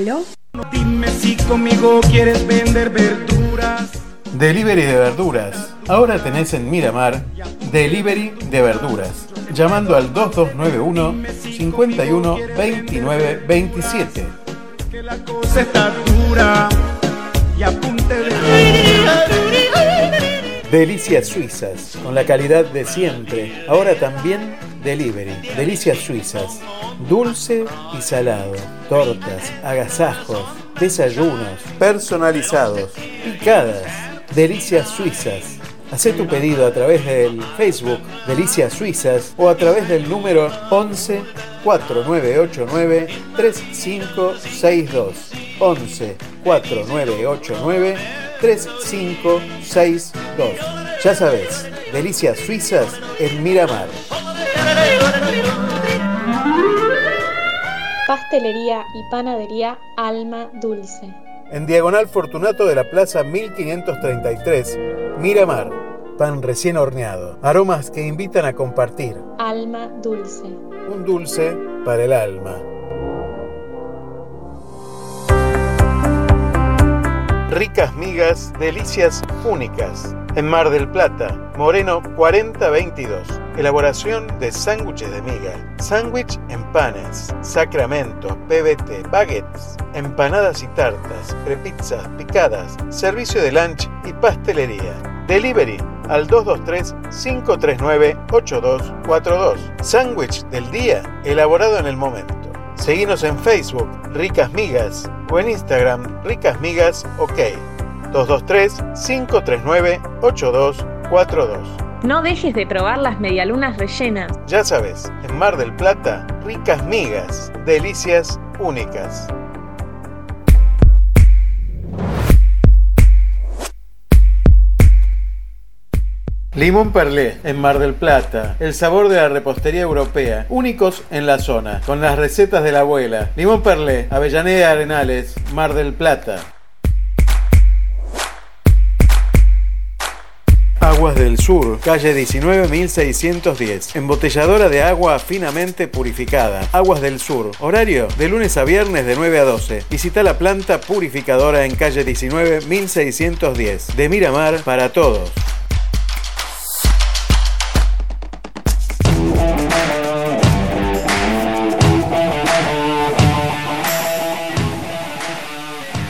¿Aló? Dime si conmigo quieres vender verduras. Delivery de verduras. Ahora tenés en Miramar Delivery de verduras. Llamando al 2291 51 29 27. Que la cosa está dura. Y apunte de. Delicias Suizas, con la calidad de siempre. Ahora también delivery. Delicias Suizas. Dulce y salado. Tortas, agasajos, desayunos, personalizados, picadas. Delicias Suizas. Hacé tu pedido a través del Facebook Delicias Suizas o a través del número 11 4989 3562. 11 4989 3562. Ya sabes, Delicias Suizas en Miramar. Pastelería y panadería Alma Dulce. En Diagonal Fortunato de la Plaza 1533, Miramar. Pan recién horneado. Aromas que invitan a compartir. Alma Dulce. Un dulce para el alma. Ricas migas, delicias únicas. En Mar del Plata, Moreno 4022. Elaboración de sándwiches de miga. Sándwich en panes, sacramentos, PBT, baguettes, empanadas y tartas, prepizzas, picadas, servicio de lunch y pastelería. Delivery al 223-539-8242. Sándwich del día elaborado en el momento. Seguinos en Facebook, Ricas Migas, o en Instagram, Ricas Migas OK. 223-539-8242. No dejes de probar las medialunas rellenas. Ya sabes, en Mar del Plata, Ricas Migas, delicias únicas. Limón Perlé, en Mar del Plata. El sabor de la repostería europea. Únicos en la zona. Con las recetas de la abuela. Limón Perlé, Avellaneda Arenales, Mar del Plata. Aguas del Sur, calle 19610. Embotelladora de agua finamente purificada. Aguas del Sur. Horario de lunes a viernes de 9 a 12. Visita la planta purificadora en calle 19610. De Miramar para todos.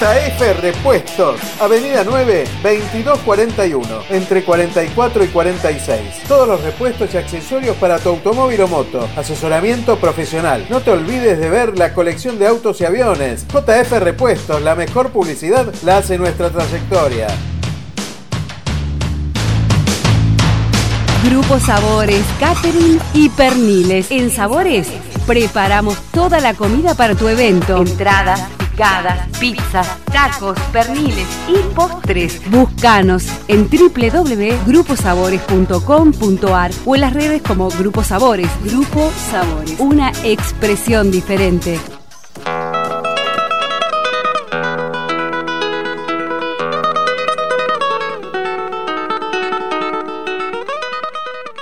JF Repuestos, Avenida 9, 2241, entre 44 y 46. Todos los repuestos y accesorios para tu automóvil o moto. Asesoramiento profesional. No te olvides de ver la colección de autos y aviones. JF Repuestos, la mejor publicidad la hace nuestra trayectoria. Grupo Sabores, Catering y Perniles. En Sabores preparamos toda la comida para tu evento. Entradas, picadas, pizzas, tacos, perniles y postres. Búscanos en www.gruposabores.com.ar o en las redes como Grupo Sabores. Grupo Sabores, una expresión diferente.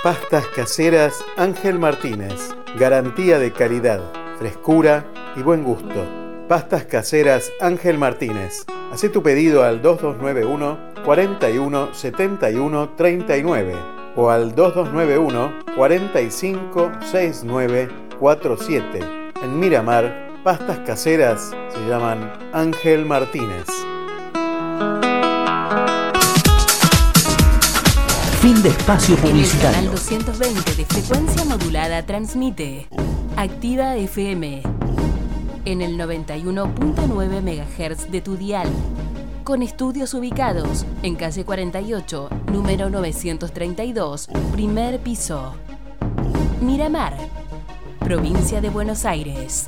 Pastas caseras Ángel Martínez. Garantía de calidad, frescura y buen gusto. Pastas caseras Ángel Martínez. Haz tu pedido al 2291 41 71 39 o al 2291 45 69 47. En Miramar, pastas caseras se llaman Ángel Martínez. Fin de espacio el publicitario. canal 220 de frecuencia modulada transmite Activa FM en el 91.9 MHz de tu dial. con estudios ubicados en calle 48, número 932, primer piso. Miramar, provincia de Buenos Aires.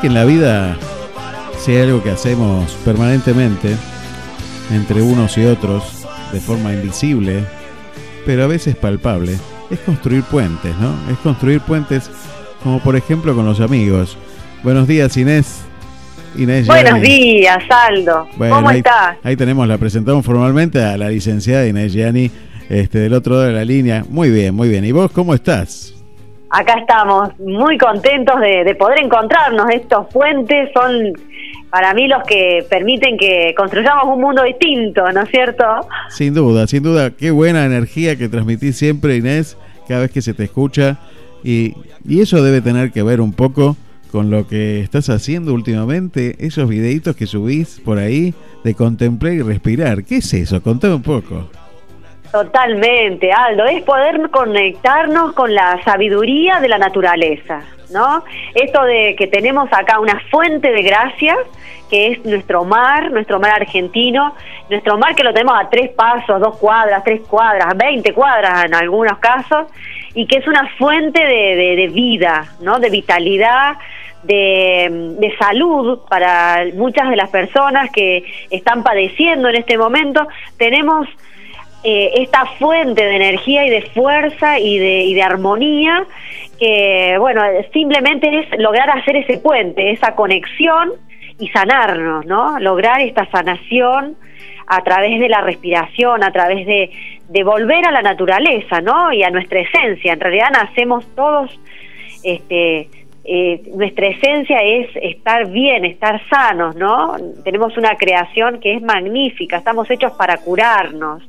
que en la vida, si hay algo que hacemos permanentemente, entre unos y otros, de forma invisible, pero a veces palpable, es construir puentes, ¿no? Es construir puentes como por ejemplo con los amigos. Buenos días Inés. Inés Buenos Gianni. días, Aldo. Bueno, ¿Cómo ahí, estás? Ahí tenemos, la presentamos formalmente a la licenciada Inés Gianni, este, del otro lado de la línea. Muy bien, muy bien. ¿Y vos cómo estás? Acá estamos muy contentos de, de poder encontrarnos. Estos puentes son para mí los que permiten que construyamos un mundo distinto, ¿no es cierto? Sin duda, sin duda. Qué buena energía que transmitís siempre, Inés, cada vez que se te escucha. Y, y eso debe tener que ver un poco con lo que estás haciendo últimamente, esos videitos que subís por ahí de contemplar y respirar. ¿Qué es eso? Contame un poco. Totalmente, Aldo. Es poder conectarnos con la sabiduría de la naturaleza, ¿no? Esto de que tenemos acá una fuente de gracia, que es nuestro mar, nuestro mar argentino, nuestro mar que lo tenemos a tres pasos, dos cuadras, tres cuadras, veinte cuadras en algunos casos, y que es una fuente de, de- vida, ¿no? De vitalidad, de, de salud para muchas de las personas que están padeciendo en este momento. Tenemos eh, esta fuente de energía y de fuerza y de, y de armonía que, bueno, simplemente es lograr hacer ese puente, esa conexión y sanarnos, ¿no? Lograr esta sanación a través de la respiración, a través de, volver a la naturaleza, ¿no? Y a nuestra esencia. En realidad nacemos todos, este, eh, nuestra esencia es estar bien, estar sanos, ¿no? Tenemos una creación que es magnífica, estamos hechos para curarnos.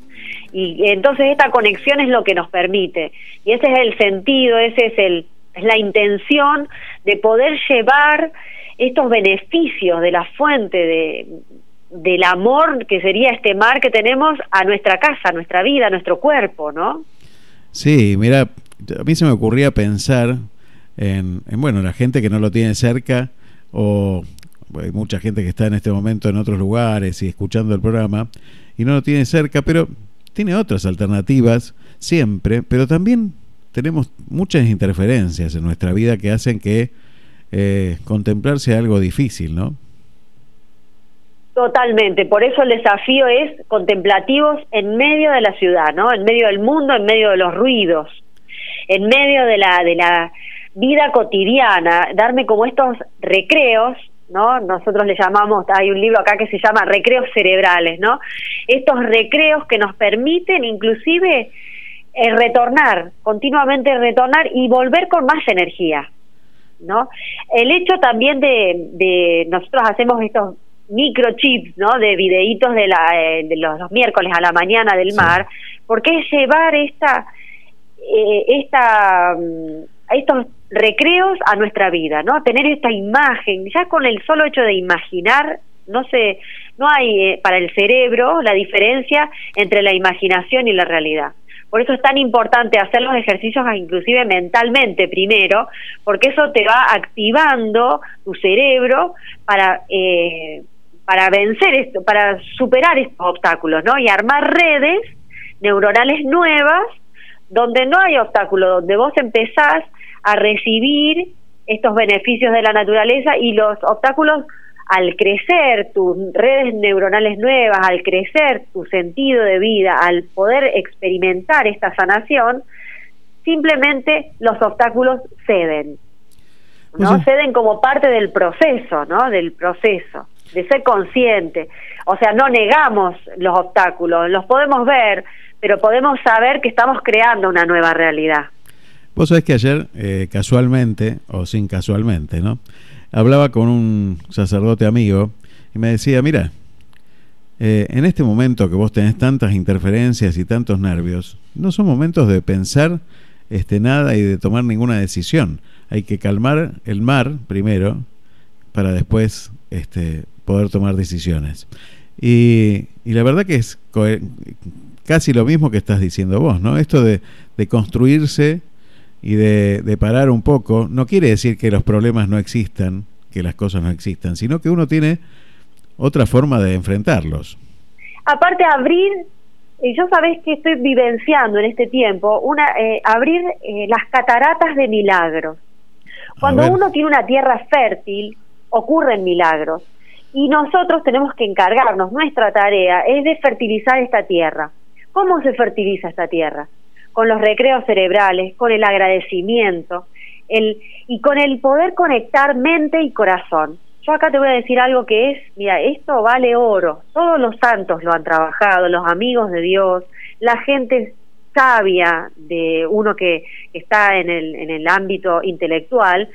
Y entonces esta conexión es lo que nos permite. Y ese es el sentido, ese es el es la intención de poder llevar estos beneficios de la fuente de del amor que sería este mar que tenemos a nuestra casa, a nuestra vida, a nuestro cuerpo, ¿no? Sí, mira, a mí se me ocurría pensar en, en, bueno, la gente que no lo tiene cerca o hay mucha gente que está en este momento en otros lugares y escuchando el programa y no lo tiene cerca, pero tiene otras alternativas siempre, pero también tenemos muchas interferencias en nuestra vida que hacen que eh, contemplar sea algo difícil, ¿no? Totalmente, por eso el desafío es contemplativos en medio de la ciudad, ¿no? En medio del mundo, en medio de los ruidos, en medio de la de la vida cotidiana, darme como estos recreos, ¿no? Nosotros le llamamos, hay un libro acá que se llama Recreos Cerebrales, ¿no? Estos recreos que nos permiten inclusive eh, retornar, continuamente retornar y volver con más energía, ¿no? El hecho también de, de nosotros hacemos estos microchips, ¿no? De videitos de, la, eh, de los, los miércoles a la mañana del mar, porque es llevar esta, eh, esta, mm, estos recreos a nuestra vida, ¿no? Tener esta imagen, ya con el solo hecho de imaginar, no sé, no hay eh, para el cerebro la diferencia entre la imaginación y la realidad. Por eso es tan importante hacer los ejercicios inclusive mentalmente primero, porque eso te va activando tu cerebro para eh, para vencer esto, para superar estos obstáculos, ¿no? Y armar redes neuronales nuevas donde no hay obstáculo, donde vos empezás a recibir estos beneficios de la naturaleza y los obstáculos al crecer tus redes neuronales nuevas, al crecer tu sentido de vida, al poder experimentar esta sanación, simplemente los obstáculos ceden. ¿No? Ceden como parte del proceso, ¿no? Del proceso, de ser consciente. O sea, no negamos los obstáculos, los podemos ver, pero podemos saber que estamos creando una nueva realidad. Vos sabés que ayer, eh, casualmente, o sin casualmente, ¿no? Hablaba con un sacerdote amigo y me decía, mira, eh, en este momento que vos tenés tantas interferencias y tantos nervios, no son momentos de pensar este, nada y de tomar ninguna decisión. Hay que calmar el mar primero para después este, poder tomar decisiones. Y, y la verdad que es casi lo mismo que estás diciendo vos, ¿no? Esto de, de construirse y de, de, parar un poco, no quiere decir que los problemas no existan, que las cosas no existan, sino que uno tiene otra forma de enfrentarlos. Aparte, abrir, y yo sabés que estoy vivenciando en este tiempo, una eh, abrir eh, las cataratas de milagros. Cuando uno tiene una tierra fértil, ocurren milagros. Y nosotros tenemos que encargarnos, nuestra tarea es de fertilizar esta tierra. ¿Cómo se fertiliza esta tierra? Con los recreos cerebrales, con el agradecimiento el, y con el poder conectar mente y corazón. Yo acá te voy a decir algo que es, mira, esto vale oro. Todos los santos lo han trabajado, los amigos de Dios, la gente sabia de uno que está en el, en el ámbito intelectual,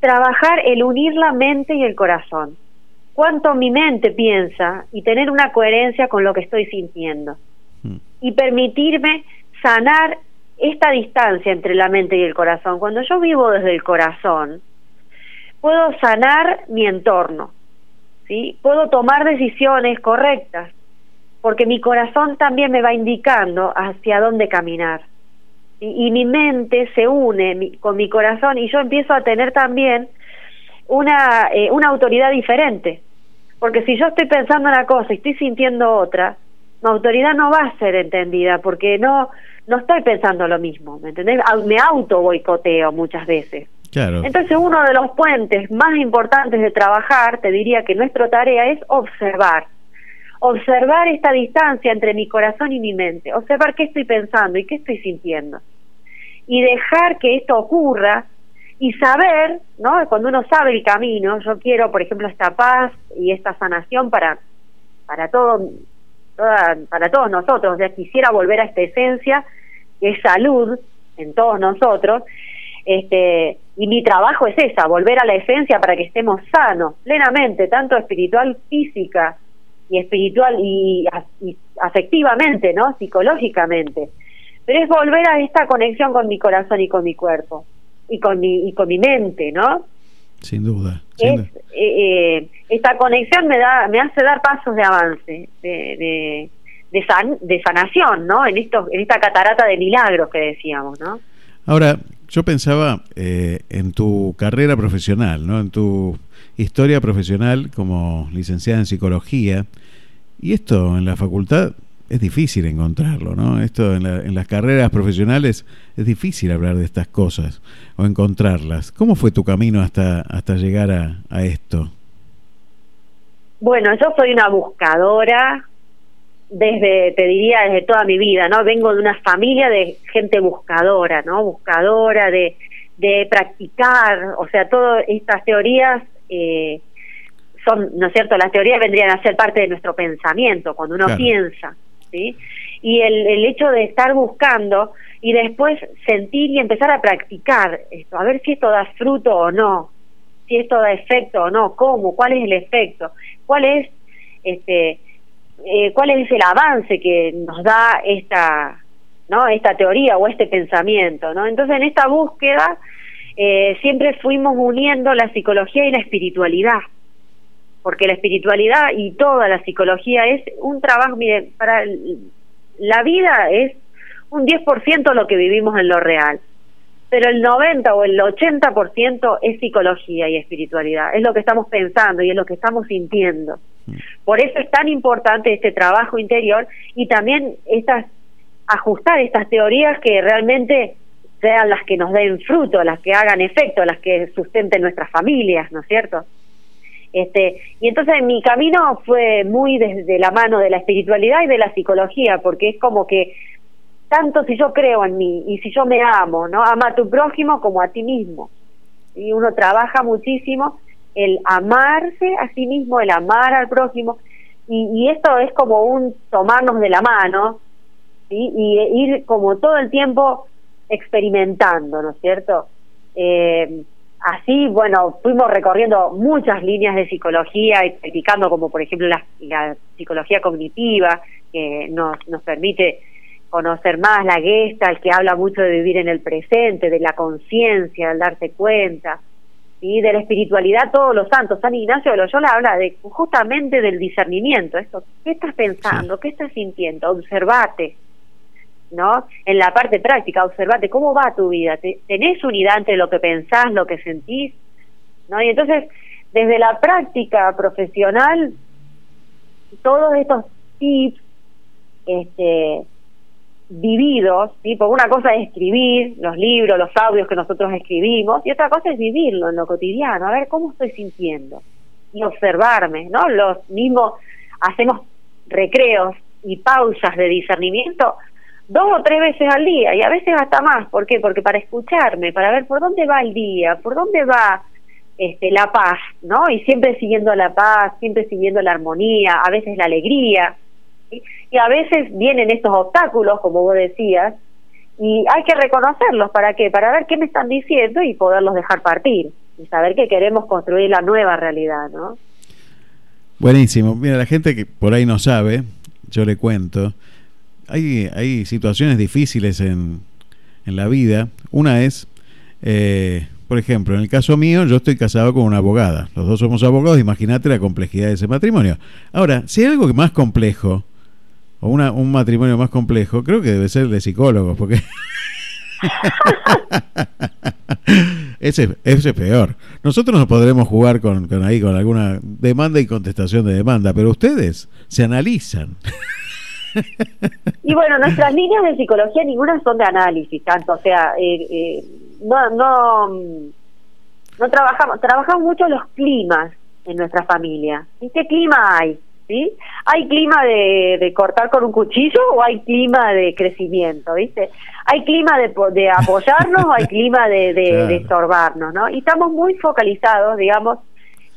trabajar el unir la mente y el corazón cuánto mi mente piensa y tener una coherencia con lo que estoy sintiendo. Mm. Y permitirme sanar esta distancia entre la mente y el corazón. Cuando yo vivo desde el corazón, puedo sanar mi entorno, ¿sí? Puedo tomar decisiones correctas, porque mi corazón también me va indicando hacia dónde caminar. Y, mi mente se une con mi corazón y yo empiezo a tener también una, eh, una autoridad diferente. Porque si yo estoy pensando una cosa y estoy sintiendo otra, mi autoridad no va a ser entendida porque no no estoy pensando lo mismo, ¿me entendés? Me auto boicoteo muchas veces. Claro. Entonces uno de los puentes más importantes de trabajar, te diría que nuestra tarea es observar. Observar esta distancia entre mi corazón y mi mente, observar qué estoy pensando y qué estoy sintiendo. Y dejar que esto ocurra y saber, ¿no? Cuando uno sabe el camino, yo quiero, por ejemplo, esta paz y esta sanación para para todo para todos nosotros, o quisiera volver a esta esencia que es salud en todos nosotros. Este, y mi trabajo es esa, volver a la esencia para que estemos sanos, plenamente, tanto espiritual, física y espiritual y, y afectivamente, ¿no? Psicológicamente. Pero es volver a esta conexión con mi corazón y con mi cuerpo y con mi, y con mi mente, ¿no? Sin duda. Eh, eh, esta conexión me da me hace dar pasos de avance, de, de, de sanación, ¿no? En, esto, en esta catarata de milagros que decíamos, ¿no? Ahora, yo pensaba eh, en tu carrera profesional, ¿no? En tu historia profesional como licenciada en psicología. Y esto en la facultad es difícil encontrarlo, ¿no? Esto en, las carreras profesionales es difícil hablar de estas cosas o encontrarlas. ¿Cómo fue tu camino hasta, hasta llegar a, a esto? Bueno, yo soy una buscadora desde, te diría, desde toda mi vida, ¿no? Vengo de una familia de gente buscadora, ¿no? Buscadora de, de practicar, o sea, todas estas teorías eh, son, ¿no es cierto? Las teorías vendrían a ser parte de nuestro pensamiento, cuando uno Claro. piensa, ¿sí? Y el, el hecho de estar buscando y después sentir y empezar a practicar esto, a ver si esto da fruto o no, si esto da efecto o no, cómo, cuál es el efecto, cuál es este eh, cuál es el avance que nos da esta no esta teoría o este pensamiento no entonces en esta búsqueda eh, siempre fuimos uniendo la psicología y la espiritualidad porque la espiritualidad y toda la psicología es un trabajo mire para la vida es un 10% lo que vivimos en lo real pero el 90 o el 80% es psicología y espiritualidad, es lo que estamos pensando y es lo que estamos sintiendo. Por eso es tan importante este trabajo interior y también estas ajustar estas teorías que realmente sean las que nos den fruto, las que hagan efecto, las que sustenten nuestras familias, ¿no es cierto? Este, y entonces mi camino fue muy desde la mano de la espiritualidad y de la psicología, porque es como que tanto si yo creo en mí y si yo me amo, ¿no? Ama a tu prójimo como a ti mismo. Y uno trabaja muchísimo el amarse a sí mismo, el amar al prójimo, y, y esto es como un tomarnos de la mano, ¿sí? y ir como todo el tiempo experimentando, ¿no es cierto? Eh, así, bueno, fuimos recorriendo muchas líneas de psicología y practicando como por ejemplo la, la psicología cognitiva, que nos, nos permite conocer más la Gestalt, que habla mucho de vivir en el presente, de la conciencia, del darse cuenta, y de la espiritualidad todos los santos. San Ignacio de Loyola habla de justamente del discernimiento, esto, ¿qué estás pensando? ¿Qué estás sintiendo? Observate. ¿No? En la parte práctica, observate cómo va tu vida, ¿Te- tenés unidad entre lo que pensás, lo que sentís, ¿no? Y entonces, desde la práctica profesional, todos estos tips, este, vividos, ¿sí? una cosa es escribir los libros, los audios que nosotros escribimos, y otra cosa es vivirlo en lo cotidiano, a ver cómo estoy sintiendo y observarme, ¿no? Los mismos hacemos recreos y pausas de discernimiento dos o tres veces al día y a veces hasta más, ¿por qué? Porque para escucharme, para ver por dónde va el día, por dónde va este la paz, ¿no? Y siempre siguiendo la paz, siempre siguiendo la armonía, a veces la alegría, y a veces vienen estos obstáculos, como vos decías, y hay que reconocerlos, ¿para qué? Para ver qué me están diciendo y poderlos dejar partir, y saber que queremos construir la nueva realidad, ¿no? Buenísimo. Mira, la gente que por ahí no sabe, yo le cuento, hay, hay situaciones difíciles en, en la vida. Una es, eh, por ejemplo, en el caso mío, yo estoy casado con una abogada. Los dos somos abogados, imagínate la complejidad de ese matrimonio. Ahora, si hay algo más complejo, o una, un matrimonio más complejo, creo que debe ser el de psicólogos, porque... <laughs> ese, ese es peor. Nosotros no podremos jugar con ahí con alguna demanda y contestación de demanda, pero ustedes se analizan. <laughs> Y bueno, nuestras líneas de psicología ninguna son de análisis, tanto, o sea, eh, eh, no, no, mm, no trabajamos, trabajamos mucho los climas en nuestra familia. ¿Y qué clima hay? ¿Sí? ¿Hay clima de, de cortar con un cuchillo o hay clima de crecimiento? ¿Viste? ¿Hay clima de, de apoyarnos o hay clima de, de, Claro. de estorbarnos? ¿no? Y estamos muy focalizados, digamos,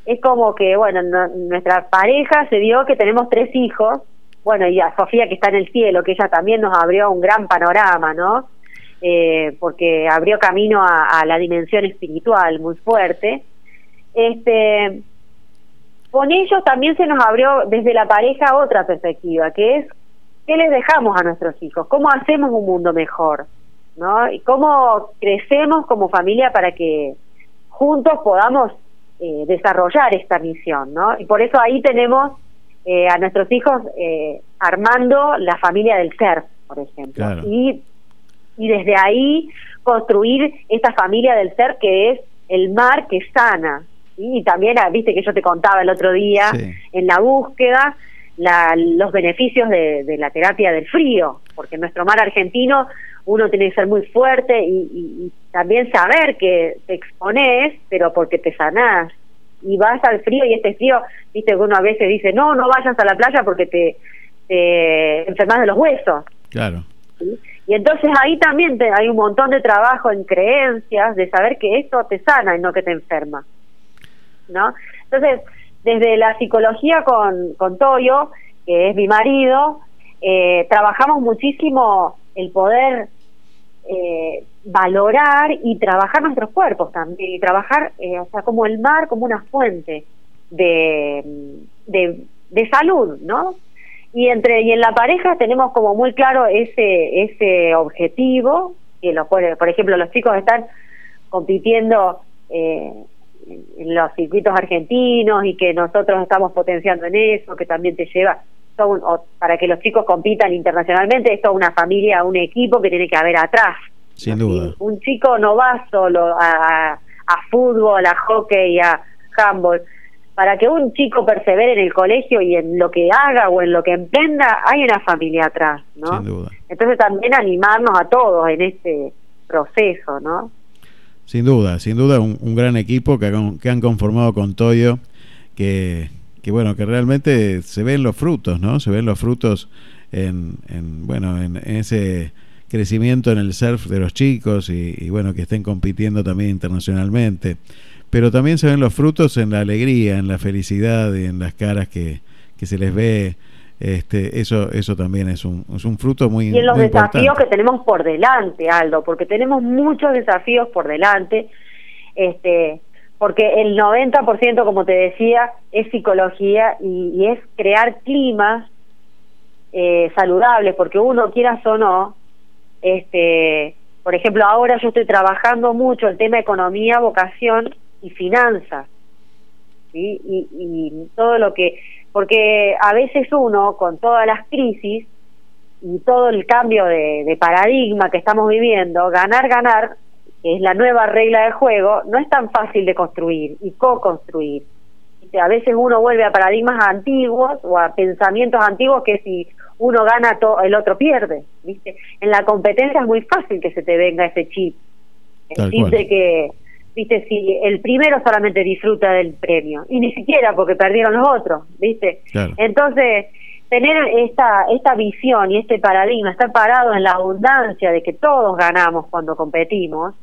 es como que, bueno, no- nuestra pareja se dio que tenemos tres hijos, bueno, y a Sofía que está en el cielo, que ella también nos abrió un gran panorama, ¿no? Eh, porque abrió camino a, la dimensión espiritual muy fuerte. Este, con ellos también se nos abrió desde la pareja otra perspectiva, que es qué les dejamos a nuestros hijos, cómo hacemos un mundo mejor, ¿no? Y cómo crecemos como familia para que juntos podamos eh, desarrollar esta misión, ¿no? Y por eso ahí tenemos eh, a nuestros hijos eh, armando la familia del ser, por ejemplo. Claro. Y, y desde ahí construir esta familia del ser que es el mar que sana. ¿sí? Y también, ah, viste que yo te contaba el otro día, en la búsqueda, la- los beneficios de, de la terapia del frío, porque en nuestro mar argentino uno tiene que ser muy fuerte y, y- y también saber que te expones, pero porque te sanás. Y vas al frío y este frío, viste que uno a veces dice, no, no vayas a la playa porque te, te enfermas de los huesos. Claro. ¿sí? Y entonces ahí también te- hay un montón de trabajo en creencias, de saber que esto te sana y no que te enferma. ¿No? Entonces, desde la psicología con, con Toyo, que es mi marido, eh, trabajamos muchísimo el poder eh, valorar y trabajar nuestros cuerpos también, y trabajar, eh, o sea, como el mar, como una fuente de, de, salud, ¿no? Y entre y en la pareja tenemos como muy claro ese ese objetivo, que lo por ejemplo, los chicos están compitiendo eh, en- los circuitos argentinos y que nosotros estamos potenciando en eso, que también te lleva son- o para que los chicos compitan internacionalmente, es una familia, un equipo que tiene que haber atrás. Sin duda. Un chico no va solo a, a fútbol, a hockey, a handball. Para que un chico persevere en el colegio y en lo que haga o en lo que emprenda, hay una familia atrás, ¿no? Sin duda. Entonces también animarnos a todos en este proceso, ¿no? Sin duda, sin duda un, un gran equipo que, han- que han conformado con Toyo, que, que bueno, que realmente se ven los frutos, ¿no? Se ven los frutos en, en, bueno, en, en ese crecimiento en el surf de los chicos y, y, bueno, que estén compitiendo también internacionalmente. Pero también se ven los frutos en la alegría, en la felicidad y en las caras que, que se les ve. Este, eso, eso también es un, es un fruto muy, Y en los desafíos importante. que tenemos por delante, Aldo, porque tenemos muchos desafíos por delante, este, porque el 90%, como te decía, es psicología y, y es crear climas eh, saludables, porque uno quieras o no, este, por ejemplo, ahora yo estoy trabajando mucho el tema economía, vocación y finanzas, ¿sí? y, y todo lo que, porque a veces uno con todas las crisis y todo el cambio de, de paradigma que estamos viviendo, ganar, ganar, que es la nueva regla de juego, no es tan fácil de construir y co-construir. A veces uno vuelve a paradigmas antiguos o a pensamientos antiguos que si uno gana, to- el otro pierde. ¿viste? En la competencia es muy fácil que se te venga ese chip. El Tal chip cual. de que, viste, si el primero solamente disfruta del premio, y ni siquiera porque perdieron los otros, ¿viste? Claro. Entonces, tener esta, esta visión y este paradigma, estar parado en la abundancia de que todos ganamos cuando competimos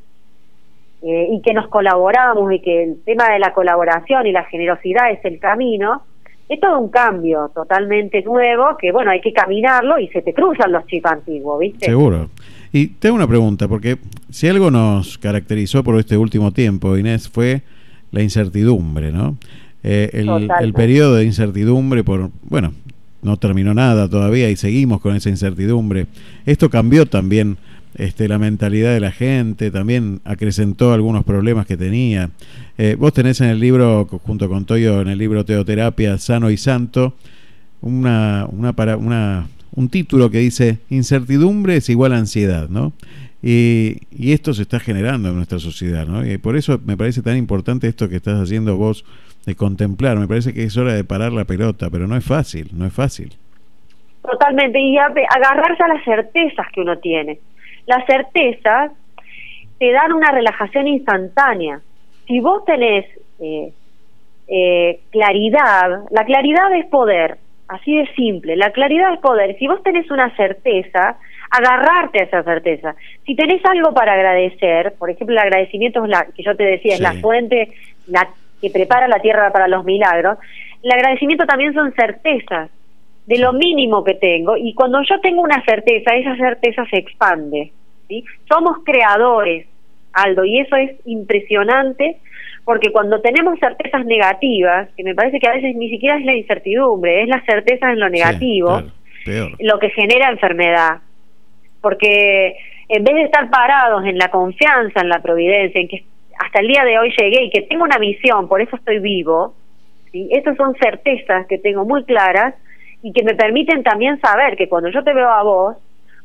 eh, y que nos colaboramos y que el tema de la colaboración y la generosidad es el camino, es todo un cambio totalmente nuevo que, bueno, hay que caminarlo y se te cruzan los chips antiguos, ¿viste? Seguro. Y tengo una pregunta, porque si algo nos caracterizó por este último tiempo, Inés, fue la incertidumbre, ¿no? Eh, el, el periodo de incertidumbre por, bueno, no terminó nada todavía y seguimos con esa incertidumbre. Esto cambió también este, la mentalidad de la gente, también acrecentó algunos problemas que tenía. Eh, vos tenés en el libro, junto con Toyo, en el libro Teoterapia, Sano y Santo, una, una, para, una, un título que dice incertidumbre es igual a ansiedad, ¿no? Y, y esto se está generando en nuestra sociedad, ¿no? Y por eso me parece tan importante esto que estás haciendo vos de contemplar. Me parece que es hora de parar la pelota, pero no es fácil, no es fácil. Totalmente, y agarrarse a las certezas que uno tiene. Las certezas te dan una relajación instantánea. Si vos tenés eh, eh, claridad, la claridad es poder, así de simple, la claridad es poder. Si vos tenés una certeza, agarrarte a esa certeza. Si tenés algo para agradecer, por ejemplo, el agradecimiento es la que yo te decía, es la fuente la que prepara la tierra para los milagros. El agradecimiento también son certezas de lo mínimo que tengo y cuando yo tengo una certeza, esa certeza se expande. ¿sí? Somos creadores, Aldo, y eso es impresionante porque cuando tenemos certezas negativas, que me parece que a veces ni siquiera es la incertidumbre, es la certeza en lo negativo, lo que genera enfermedad. Porque en vez de estar parados en la confianza, en la providencia, en que hasta el día de hoy llegué y que tengo una misión, por eso estoy vivo, ¿sí? esas son certezas que tengo muy claras y que me permiten también saber que cuando yo te veo a vos,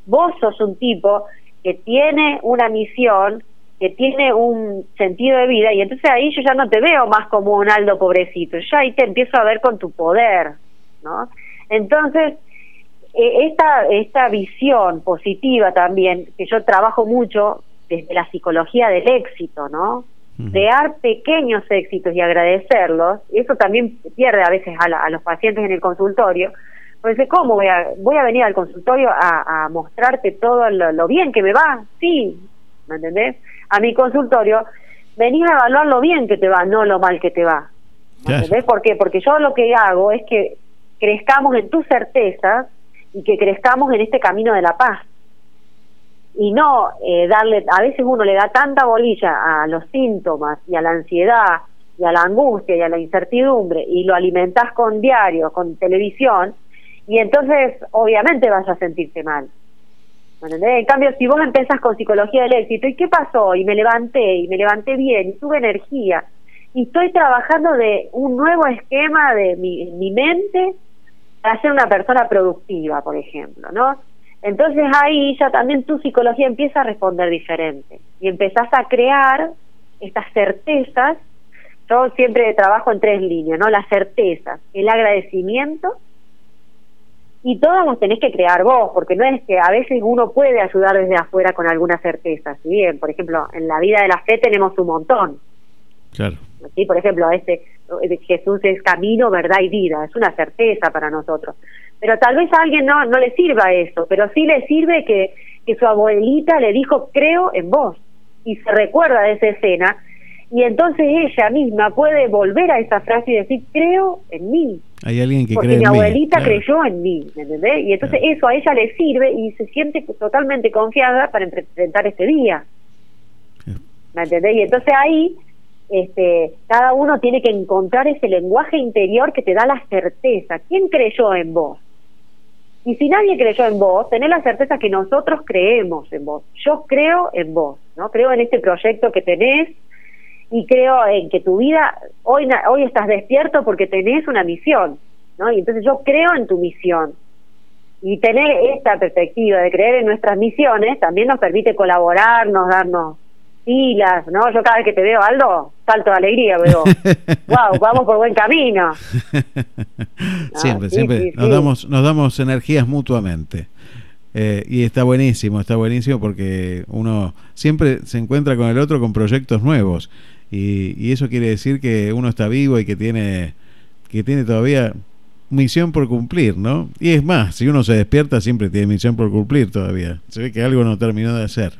vos sos un tipo que tiene una misión, que tiene un sentido de vida y entonces ahí yo ya no te veo más como un Aldo pobrecito, yo ahí te empiezo a ver con tu poder, ¿no? Entonces, eh, esta, esta visión positiva también, que yo trabajo mucho desde la psicología del éxito, ¿no? Crear pequeños éxitos y agradecerlos, eso también pierde a veces a, la- a los pacientes en el consultorio, Pues dice, ¿cómo voy a, voy a venir al consultorio a, a mostrarte todo lo, lo bien que me va? Sí, ¿me entendés? A mi consultorio, venís a evaluar lo bien que te va, no lo mal que te va. ¿Me Claro. entendés? ¿Por qué? Porque yo lo que hago es que crezcamos en tus certezas y que crezcamos en este camino de la paz. Y no eh, darle, a veces uno le da tanta bolilla a los síntomas y a la ansiedad y a la angustia y a la incertidumbre y lo alimentás con diario, con televisión, y entonces obviamente vas a sentirte mal. ¿Me entendés? En cambio, si vos empezás con psicología del éxito, ¿y qué pasó? Y me levanté, y me levanté bien, y tuve energía, y estoy trabajando de un nuevo esquema de mi, mi mente para ser una persona productiva, por ejemplo, ¿no? Entonces ahí ya también tu psicología empieza a responder diferente y empezás a crear estas certezas. Yo siempre trabajo en tres líneas, ¿no? Las certezas, el agradecimiento y todas las tenés que crear vos, porque no es que a veces uno puede ayudar desde afuera con alguna certeza. Si bien, por ejemplo, en la vida de la fe tenemos un montón. Claro. ¿sí? Por ejemplo, este eh, Jesús es camino, verdad y vida, es una certeza para nosotros. Pero tal vez a alguien no, no le sirva eso, pero sí le sirve que, que su abuelita le dijo, creo en vos, y se recuerda de esa escena, y entonces ella misma puede volver a esa frase y decir, creo en mí, Hay alguien que porque cree mi en mí. abuelita Claro. creyó en mí, ¿me entendés? Y entonces eso a ella le sirve y se siente totalmente confiada para enfrentar este día. ¿Me entendés? Y entonces ahí este, cada uno tiene que encontrar ese lenguaje interior que te da la certeza. ¿Quién creyó en vos? Y si nadie creyó en vos, tenés la certeza que nosotros creemos en vos. Yo creo en vos, ¿no? Creo en este proyecto que tenés y creo en que tu vida hoy hoy estás despierto porque tenés una misión, ¿no? Y entonces yo creo en tu misión. Y tener esta perspectiva de creer en nuestras misiones también nos permite colaborarnos, darnos pilas, ¿no? Yo cada vez que te veo, Aldo, salto de alegría, veo, wow, <laughs> vamos por buen camino. <laughs> siempre, sí, siempre sí, nos sí. damos nos damos energías mutuamente. Eh, y está buenísimo, está buenísimo porque uno siempre se encuentra con el otro con proyectos nuevos y, y eso quiere decir que uno está vivo y que tiene que tiene todavía misión por cumplir, ¿no? Y es más, si uno se despierta siempre tiene misión por cumplir todavía. Se ve que algo no terminó de hacer.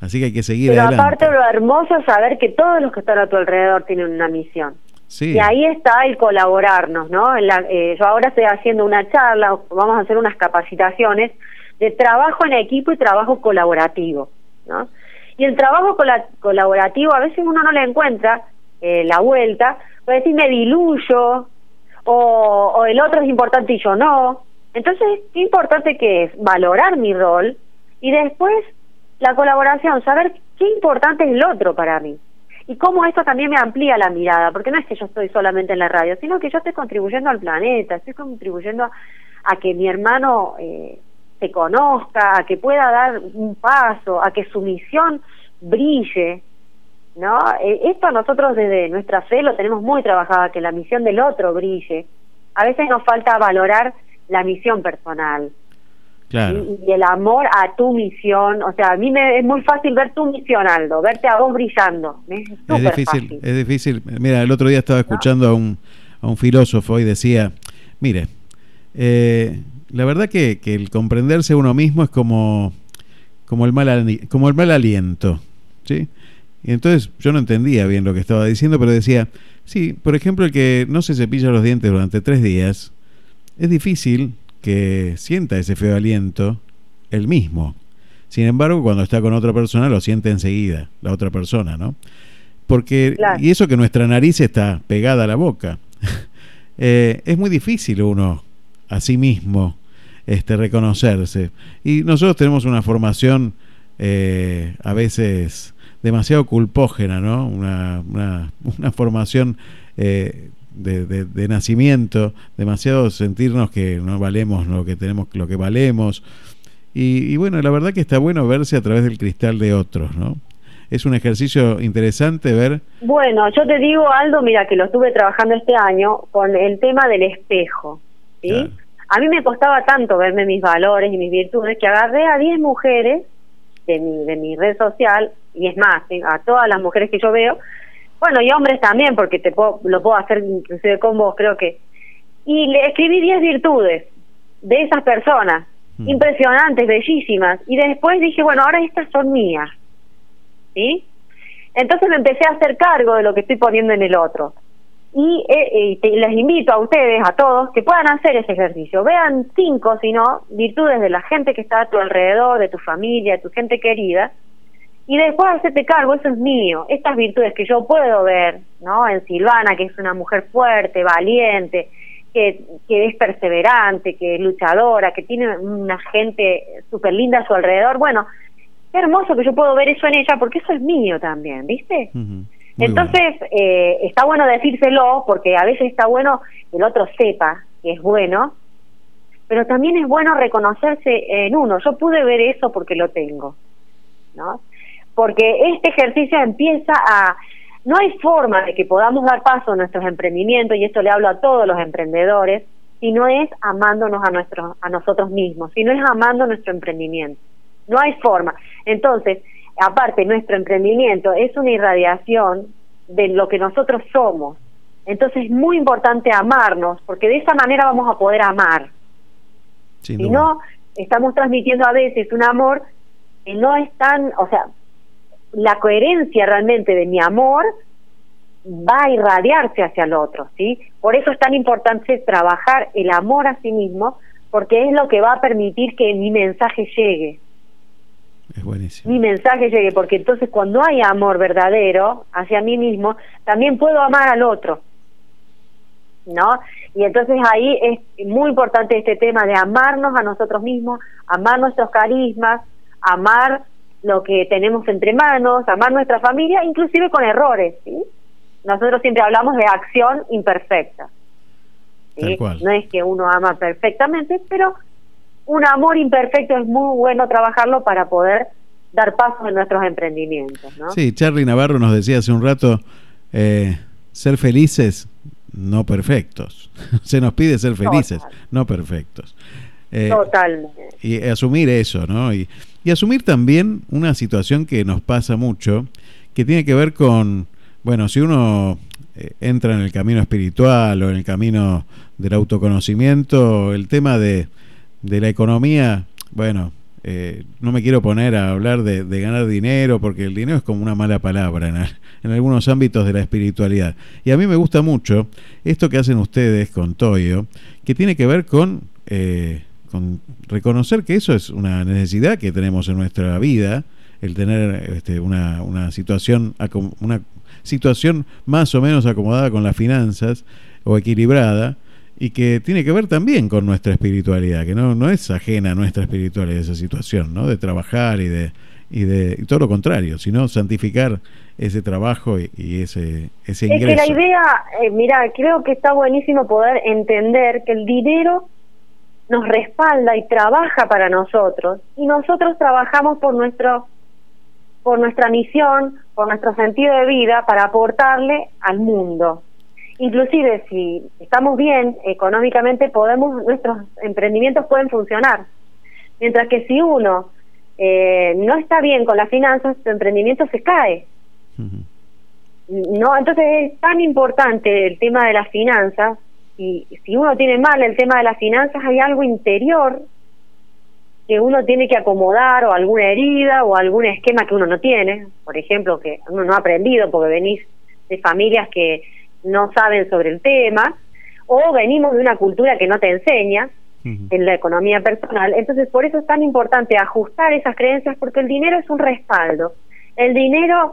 Así que hay que seguir Pero adelante. aparte lo hermoso es saber que todos los que están a tu alrededor tienen una misión. Sí. Y ahí está el colaborarnos, ¿no? En la- eh, yo ahora estoy haciendo una charla, vamos a hacer unas capacitaciones de trabajo en equipo y trabajo colaborativo, ¿no? Y el trabajo cola- colaborativo a veces uno no le encuentra eh, la vuelta, puede decir me diluyo, o, o el otro es importante y yo no. Entonces, qué importante que es valorar mi rol y después la colaboración, saber qué importante es el otro para mí. Y cómo esto también me amplía la mirada, porque no es que yo estoy solamente en la radio, sino que yo estoy contribuyendo al planeta, estoy contribuyendo a, a que mi hermano eh, se conozca, a que pueda dar un paso, a que su misión brille, ¿no? Eh, esto nosotros desde nuestra fe lo tenemos muy trabajado, que la misión del otro brille. A veces nos falta valorar la misión personal Claro. y, y el amor a tu misión. O sea, a mí me es muy fácil ver tu misión, Aldo, verte a vos brillando. Es difícil, fácil. es difícil. Mira, el otro día estaba escuchando a, un, a un filósofo y decía, mire, eh, la verdad que, que el comprenderse uno mismo es como, como, el mal, como el mal aliento, ¿sí? Y entonces yo no entendía bien lo que estaba diciendo, pero decía, sí, por ejemplo, el que no se cepilla los dientes durante tres días, es difícil que sienta ese feo aliento él mismo. Sin embargo, cuando está con otra persona, lo siente enseguida, la otra persona, ¿no? Porque, Claro. y eso que nuestra nariz está pegada a la boca. <laughs> Eh, es muy difícil uno a sí mismo este, reconocerse. Y nosotros tenemos una formación eh, a veces demasiado culpógena, ¿no? Una, una, una formación eh, de, de- de nacimiento, demasiado sentirnos que no valemos lo que tenemos, lo que valemos. Y, y bueno, la verdad que está bueno verse a través del cristal de otros, ¿no? Es un ejercicio interesante ver Bueno, yo te digo, Aldo, mira, que lo estuve trabajando este año con el tema del espejo. ¿sí? A mí me costaba tanto verme mis valores y mis virtudes que agarré a 10 mujeres de mi, de mi red social, y es más, ¿sí? a todas las mujeres que yo veo, bueno, y hombres también, porque te puedo, lo puedo hacer inclusive con vos, creo que. Y le escribí 10 virtudes, de esas personas, impresionantes, bellísimas, y después dije, bueno, ahora estas son mías, ¿sí? Entonces me empecé a hacer cargo de lo que estoy poniendo en el otro. Y eh, eh, te- les invito a ustedes, a todos, que puedan hacer ese ejercicio. Vean cinco, si no, virtudes de la gente que está a tu alrededor, de tu familia, de tu gente querida, y después hacerte cargo, eso es mío. Estas virtudes que yo puedo ver, ¿no? En Silvana, que es una mujer fuerte, valiente, que, que es perseverante, que es luchadora, que tiene una gente súper linda a su alrededor. Bueno, qué hermoso que yo puedo ver eso en ella, porque eso es mío también, ¿viste? Entonces, eh, está bueno decírselo, porque a veces está bueno el otro sepa que es bueno, pero también es bueno reconocerse en uno. Yo pude ver eso porque lo tengo, ¿no? Porque este ejercicio empieza a... No hay forma de que podamos dar paso a nuestros emprendimientos, y esto le hablo a todos los emprendedores, si no es amándonos a, nuestros, a nosotros mismos, si no es amando nuestro emprendimiento. No hay forma. Entonces, aparte, nuestro emprendimiento es una irradiación de lo que nosotros somos. Entonces es muy importante amarnos, porque de esa manera vamos a poder amar. Sin Si duda. no, estamos transmitiendo a veces un amor que no es tan, o sea, la coherencia realmente de mi amor va a irradiarse hacia el otro, ¿sí? Por eso es tan importante trabajar el amor a sí mismo, porque es lo que va a permitir que mi mensaje llegue. Es buenísimo. Mi mensaje llegue, porque entonces cuando hay amor verdadero hacia mí mismo, también puedo amar al otro. ¿No? Y entonces ahí es muy importante este tema de amarnos a nosotros mismos, amar nuestros carismas, amar lo que tenemos entre manos, amar nuestra familia, inclusive con errores, ¿sí? Nosotros siempre hablamos de acción imperfecta. ¿sí? No es que uno ama perfectamente, pero un amor imperfecto es muy bueno trabajarlo para poder dar paso en nuestros emprendimientos, ¿no? Sí, Charlie Navarro nos decía hace un rato, eh, ser felices, no perfectos. <laughs> Se nos pide ser felices, no perfectos. Eh, Totalmente. y asumir eso, ¿no? Y, y asumir también una situación que nos pasa mucho, que tiene que ver con, bueno, si uno eh, entra en el camino espiritual o en el camino del autoconocimiento, el tema de, de la economía, bueno, eh, no me quiero poner a hablar de, ganar dinero porque el dinero es como una mala palabra en, al- en algunos ámbitos de la espiritualidad. Y a mí me gusta mucho esto que hacen ustedes con Toyo, que tiene que ver con, eh, con reconocer que eso es una necesidad que tenemos en nuestra vida, el tener este, una, una situación una situación más o menos acomodada con las finanzas o equilibrada y que tiene que ver también con nuestra espiritualidad, que no, no es ajena a nuestra espiritualidad esa situación, ¿no? De trabajar y de y de y todo lo contrario, sino santificar ese trabajo y, y ese ese Es que ingreso. la idea, eh, mira, creo que está buenísimo poder entender que el dinero nos respalda y trabaja para nosotros y nosotros trabajamos por nuestro por nuestra misión, por nuestro sentido de vida para aportarle al mundo. Inclusive si estamos bien económicamente podemos nuestros emprendimientos pueden funcionar. Mientras que si uno eh, no está bien con las finanzas, su emprendimiento se cae. No, entonces es tan importante el tema de las finanzas y si uno tiene mal el tema de las finanzas hay algo interior que uno tiene que acomodar o alguna herida o algún esquema que uno no tiene, por ejemplo, que uno no ha aprendido porque venís de familias que no saben sobre el tema o venimos de una cultura que no te enseña en la economía personal. Entonces, por eso es tan importante ajustar esas creencias porque el dinero es un respaldo. El dinero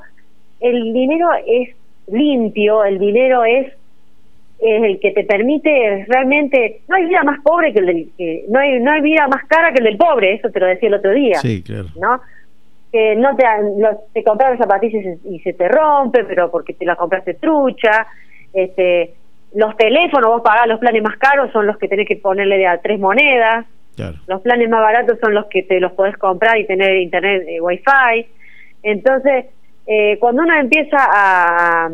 el dinero es limpio, el dinero es, es el que te permite realmente no hay vida más pobre que el del que, no hay no hay vida más cara que el del pobre, eso te lo decía el otro día. Sí, claro. ¿no? Que no te, te compras zapatillas y, se- y se te rompe, pero porque te la compraste trucha. Este, los teléfonos, vos pagás los planes más caros, son los que tenés que ponerle de a tres monedas. Claro. Los planes más baratos son los que te los podés comprar y tener internet eh, wifi. Entonces, eh, cuando uno empieza a,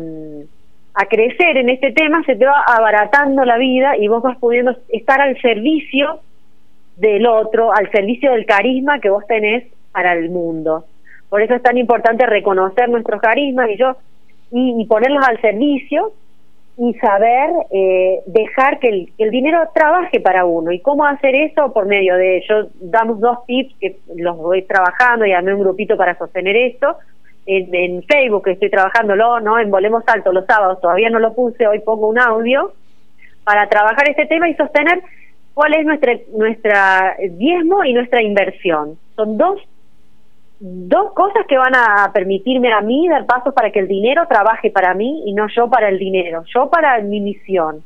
a crecer en este tema, se te va abaratando la vida y vos vas pudiendo estar al servicio del otro, al servicio del carisma que vos tenés para el mundo. Por eso es tan importante reconocer nuestros carismas y yo y, y ponerlos al servicio y saber eh, dejar que el, que el dinero trabaje para uno. ¿Y cómo hacer eso? Por medio de, yo damos dos tips que los voy trabajando y armé un grupito para sostener esto. En, en Facebook estoy trabajándolo, ¿no? En Volemos Alto los sábados, todavía no lo puse, hoy pongo un audio para trabajar este tema y sostener cuál es nuestra, nuestra diezmo y nuestra inversión. Son dos dos cosas que van a permitirme a mí dar pasos para que el dinero trabaje para mí y no yo para el dinero, yo para mi misión.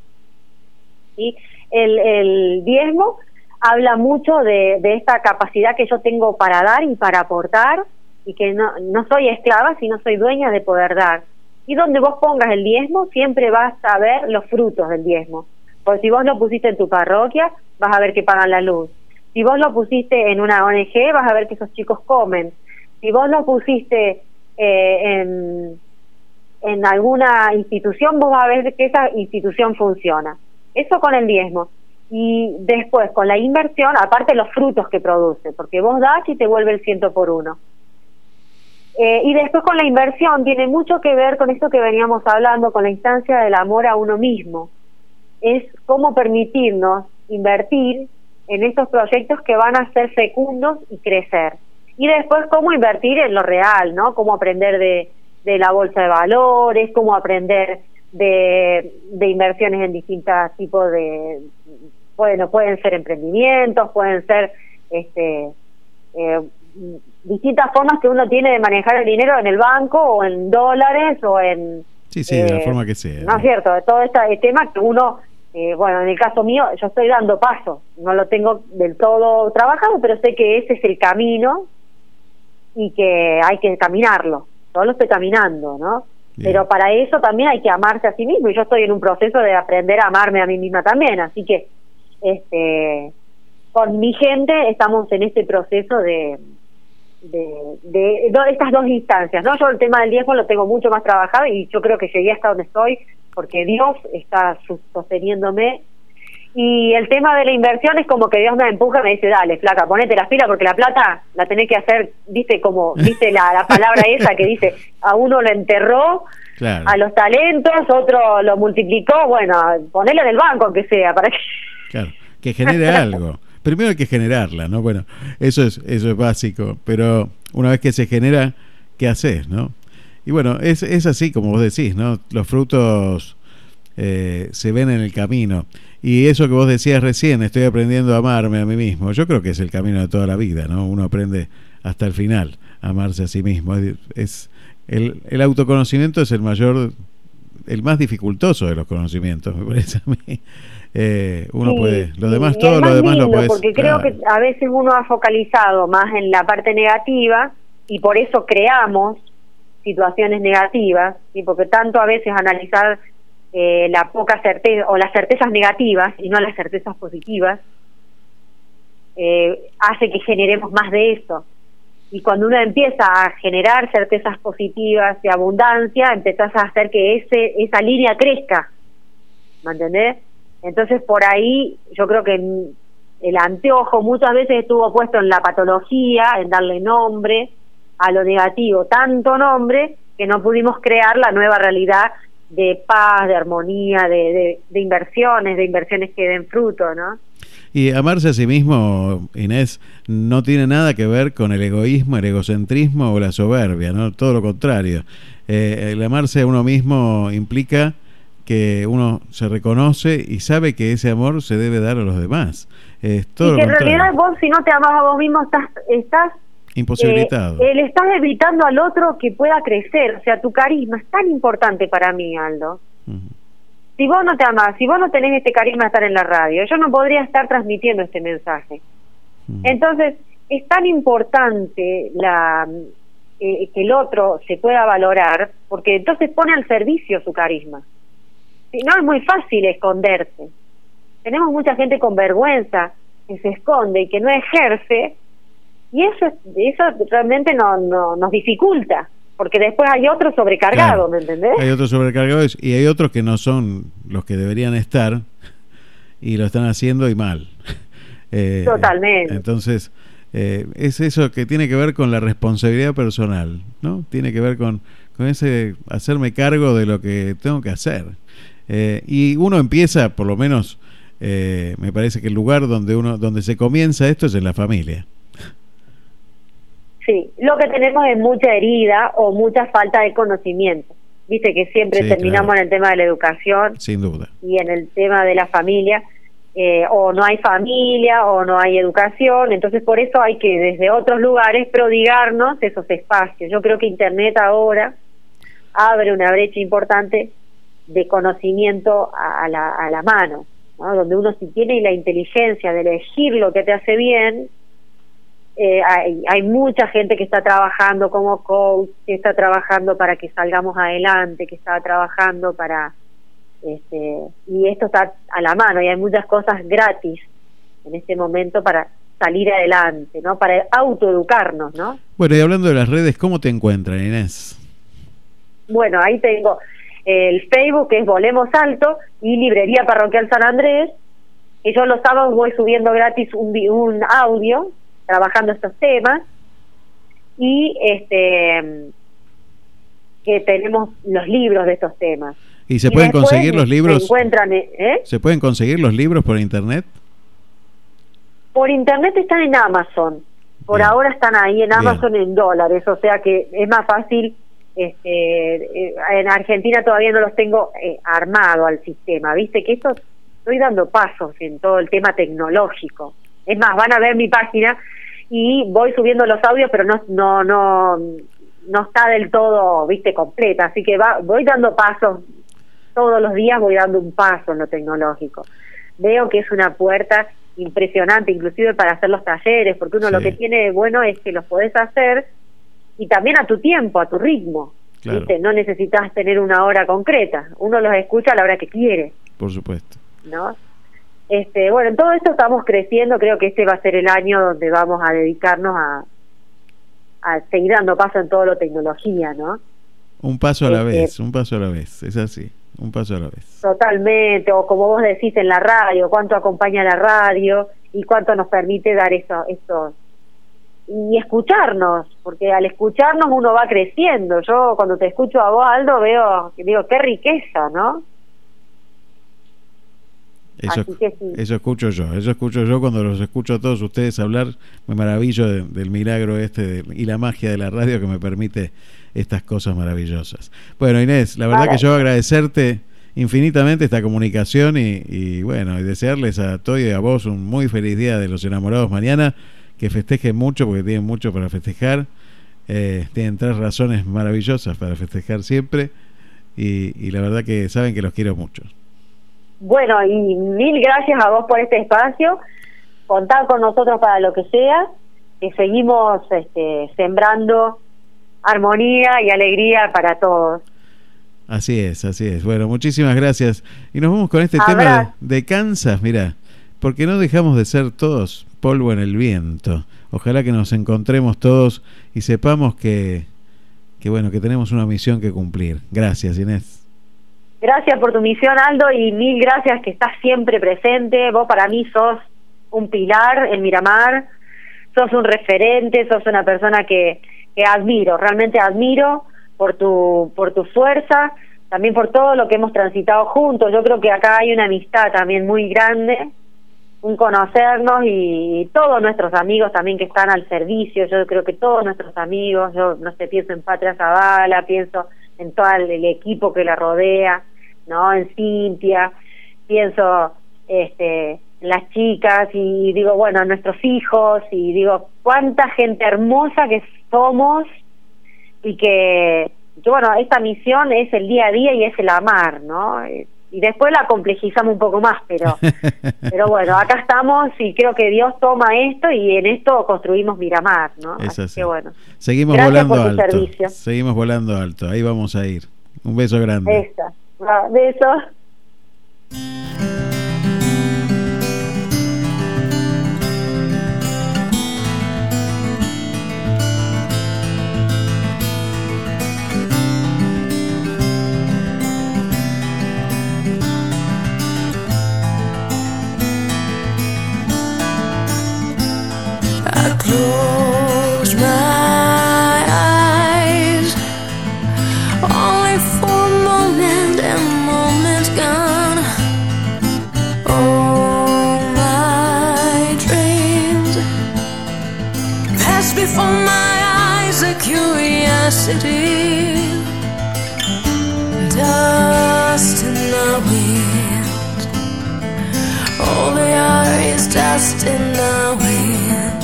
¿Sí? El, el diezmo habla mucho de, de esta capacidad que yo tengo para dar y para aportar y que no, no soy esclava, sino soy dueña de poder dar. Y donde vos pongas el diezmo, siempre vas a ver los frutos del diezmo. Porque si vos lo pusiste en tu parroquia, vas a ver que pagan la luz. Si vos lo pusiste en una ONG, vas a ver que esos chicos comen. Si vos lo pusiste eh, en, en alguna institución, vos vas a ver que esa institución funciona. Eso con el diezmo. Y después, con la inversión, aparte los frutos que produce, porque vos das y te vuelve el ciento por uno. Eh, y después con la inversión tiene mucho que ver con esto que veníamos hablando, con la instancia del amor a uno mismo. Es cómo permitirnos invertir en estos proyectos que van a ser fecundos y crecer. Y después cómo invertir en lo real, ¿no? Cómo aprender de, de la bolsa de valores, cómo aprender de, de inversiones en distintos tipos de, bueno, pueden ser emprendimientos, pueden ser este eh, distintas formas que uno tiene de manejar el dinero en el banco o en dólares o en... Sí, sí, de la eh, forma que sea. No es cierto, todo este tema que uno, eh, bueno, en el caso mío, yo estoy dando paso, no lo tengo del todo trabajado, pero sé que ese es el camino y que hay que caminarlo, yo lo estoy caminando, ¿no? Pero para eso también hay que amarse a sí mismo y yo estoy en un proceso de aprender a amarme a mí misma también, así que este con mi gente estamos en este proceso de, de, de, do- estas dos instancias, ¿no? Yo el tema del diezmo lo tengo mucho más trabajado y yo creo que llegué hasta donde estoy porque Dios está sosteniéndome y el tema de la inversión es como que Dios me empuja y me dice, dale, flaca, ponete las pilas porque la plata la tenés que hacer, viste, como, viste la, la palabra <laughs> esa que dice, a uno lo enterró, Claro. a los talentos, otro lo multiplicó, bueno, ponelo en el banco aunque sea, para que... <laughs> Claro, que genere algo. Primero hay que generarla, ¿no? Bueno, eso es, eso es básico, pero una vez que se genera, ¿qué haces, no? Y bueno, es, es así como vos decís, ¿no? Los frutos eh, se ven en el camino. Y eso que vos decías recién, estoy aprendiendo a amarme a mí mismo, yo creo que es el camino de toda la vida, ¿no? Uno aprende hasta el final a amarse a sí mismo. Es, es- el, el autoconocimiento es el mayor, el más dificultoso de los conocimientos, me parece a mí. Eh, uno Sí, puede, lo demás, todo lo más demás lo lindo, puedes. Porque creo que a veces uno ha focalizado más en la parte negativa y por eso creamos situaciones negativas, y porque tanto a veces analizar eh, la poca certeza o las certezas negativas y no las certezas positivas eh, hace que generemos más de eso. Y cuando uno empieza a generar certezas positivas de abundancia, empezás a hacer que ese esa línea crezca. ¿Me entendés? Entonces por ahí yo creo que el anteojo muchas veces estuvo puesto en la patología, en darle nombre a lo negativo, tanto nombre que no pudimos crear la nueva realidad de paz, de armonía, de, de, de inversiones, de inversiones que den fruto, ¿no? Y amarse a sí mismo, Inés, no tiene nada que ver con el egoísmo, el egocentrismo o la soberbia, ¿no? Todo lo contrario. Eh, el amarse a uno mismo implica que uno se reconoce y sabe que ese amor se debe dar a los demás. Es todo y lo que en realidad vos si no te amas a vos mismo estás, estás Imposibilitado. Eh, le estás evitando al otro que pueda crecer. O sea, tu carisma es tan importante para mí, Aldo. Si vos no te amás, si vos no tenés este carisma de estar en la radio, yo no podría estar transmitiendo este mensaje. Entonces, es tan importante la eh, que el otro se pueda valorar, porque entonces pone al servicio su carisma. Si no, es muy fácil esconderse. Tenemos mucha gente con vergüenza que se esconde y que no ejerce y eso es- eso realmente no, no nos dificulta porque después hay otro sobrecargado Claro. ¿me entendés? Hay otros sobrecargados y hay otros que no son los que deberían estar y lo están haciendo y mal. <laughs> Eh, Totalmente. Entonces, eh, es eso que tiene que ver con la responsabilidad personal, ¿no? Tiene que ver con, con ese hacerme cargo de lo que tengo que hacer. Eh, y uno empieza, por lo menos, eh, me parece que el lugar donde uno, donde se comienza esto es en la familia. Sí, lo que tenemos es mucha herida o mucha falta de conocimiento. Viste que siempre Sí, terminamos claro. en el tema de la educación Sin duda. y en el tema de la familia, eh, o no hay familia o no hay educación, entonces por eso hay que desde otros lugares prodigarnos esos espacios. Yo creo que Internet ahora abre una brecha importante de conocimiento a, la, a la mano, ¿no? donde uno si tiene la inteligencia de elegir lo que te hace bien, eh, hay, hay mucha gente que está trabajando como coach, que está trabajando para que salgamos adelante, que está trabajando para este, y esto está a la mano y hay muchas cosas gratis en este momento para salir adelante, ¿no? Para autoeducarnos, ¿no? Bueno, y hablando de las redes, ¿cómo te encuentran, Inés? Bueno, ahí tengo el Facebook que es Volemos Alto y Librería Parroquial San Andrés. Y yo los sábados voy subiendo gratis un, un audio trabajando estos temas. Y este que tenemos los libros de estos temas. ¿Y se Y pueden conseguir los libros? encuentran, ¿eh? ¿Se pueden conseguir los libros por internet? Por internet están en Amazon. Por ahora están ahí en Amazon en dólares, o sea que es más fácil. Este, eh, en Argentina todavía no los tengo eh, armado al sistema. Viste que esto estoy dando pasos en todo el tema tecnológico. Es más, van a ver mi página y voy subiendo los audios, pero no no no no está del todo, viste, completa. Así que va, voy dando pasos todos los días, voy dando un paso en lo tecnológico. Veo que es una puerta impresionante, inclusive para hacer los talleres, porque uno lo que tiene de bueno es que los podés hacer y también a tu tiempo, a tu ritmo. Claro. ¿viste? No necesitas tener una hora concreta, uno los escucha a la hora que quiere, Por supuesto. ¿no? Este, bueno, en todo esto estamos creciendo, creo que este va a ser el año donde vamos a dedicarnos a, a seguir dando paso en todo lo tecnología, ¿no? Un paso a la Este- vez, un paso a la vez, es así, un paso a la vez. Totalmente, o como vos decís en la radio, cuánto acompaña la radio y cuánto nos permite dar eso, eso y escucharnos, porque al escucharnos uno va creciendo. Yo cuando te escucho a vos, Aldo, veo, digo, qué riqueza, ¿no? Eso, Así que sí. eso escucho yo, eso escucho yo cuando los escucho a todos ustedes hablar, me maravillo de- del milagro este de- y la magia de la radio que me permite estas cosas maravillosas. Bueno, Inés, la verdad que yo agradecerte infinitamente esta comunicación y, y bueno, y desearles a Toy y a vos un muy feliz día de los enamorados mañana, que festejen mucho porque tienen mucho para festejar, eh, tienen tres razones maravillosas para festejar siempre y, y la verdad que saben que los quiero mucho. Bueno, y mil gracias a vos por este espacio. Contad con nosotros para lo que sea, que seguimos este, sembrando armonía y alegría para todos. Así es, así es. Bueno, muchísimas gracias. Y nos vamos con este tema de, de Kansas, mira, porque no dejamos de ser todos polvo en el viento. Ojalá que nos encontremos todos y sepamos que, que bueno, que tenemos una misión que cumplir. Gracias, Inés. Gracias por tu misión, Aldo, y mil gracias que estás siempre presente. Vos para mí sos un pilar en Miramar, sos un referente, sos una persona que, que admiro, realmente admiro por tu, por tu fuerza, también por todo lo que hemos transitado juntos. Yo creo que acá hay una amistad también muy grande, un conocernos y, todos nuestros amigos también que están al servicio. Yo creo que todos nuestros amigos, yo no sé, pienso en Patria Zavala, pienso en todo el, el equipo que la rodea, ¿no? En Cintia, pienso este, en las chicas y digo, bueno, en nuestros hijos y digo, cuánta gente hermosa que somos y que, que, bueno, esta misión es el día a día y es el amar, ¿no? Y después la complejizamos un poco más, pero <laughs> pero bueno, acá estamos y creo que Dios toma esto y en esto construimos Miramar, ¿no? Es así. que bueno. Seguimos volando alto. servicio. Seguimos volando alto. Ahí vamos a ir. Un beso grande. Esta. Va, Besos. Before my eyes, a curiosity. Dust in the wind. All they are is dust in the wind.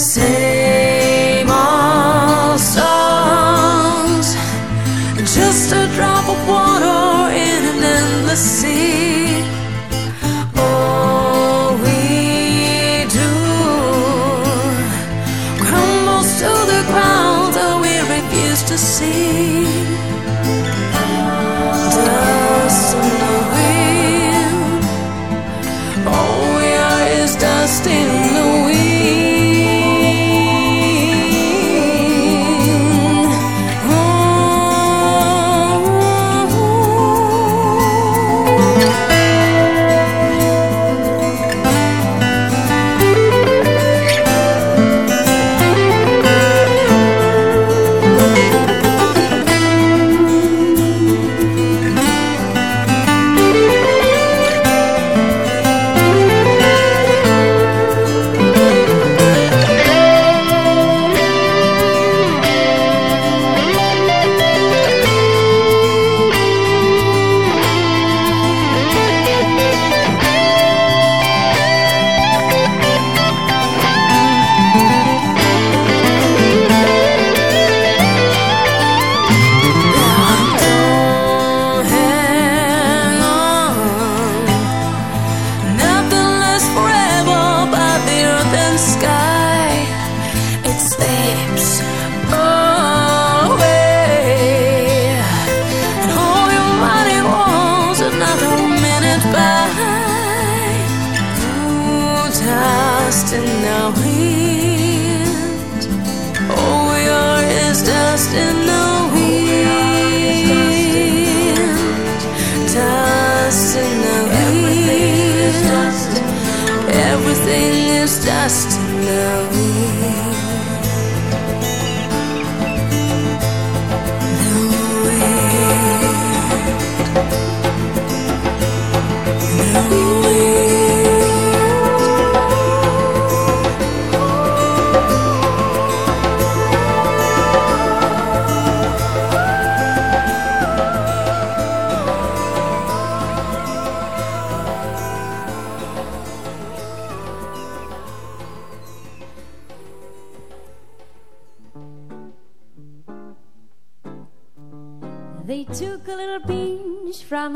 Same dust in the wind. All we are is dust in the wind. Dust in the wind. Everything is dust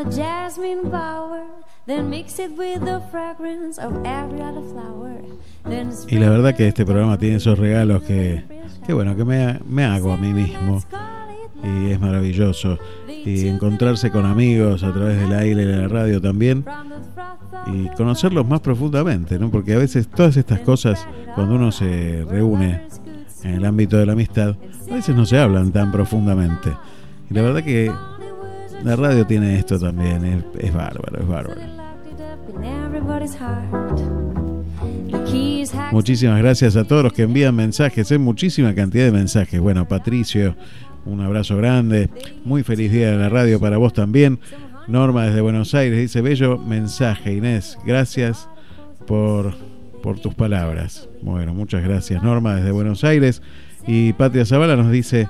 the jasmine bower, then mixed it with the fragrance of every other flower. Then Y la verdad que este programa tiene esos regalos que, que bueno, que me, me hago a mí mismo. Y es maravilloso. Y encontrarse con amigos a través del aire y de la radio también. Y conocerlos más profundamente, ¿no? Porque a veces todas estas cosas, cuando uno se reúne en el ámbito de la amistad, a veces no se hablan tan profundamente. Y la verdad que la radio tiene esto también, es, bárbaro, es bárbaro. Muchísimas gracias a todos los que envían mensajes, es muchísima cantidad de mensajes. Bueno, Patricio, un abrazo grande, muy feliz día de la radio para vos también. Norma desde Buenos Aires dice, bello mensaje, Inés, gracias por, por tus palabras. Bueno, muchas gracias Norma desde Buenos Aires. Y Patria Zavala nos dice,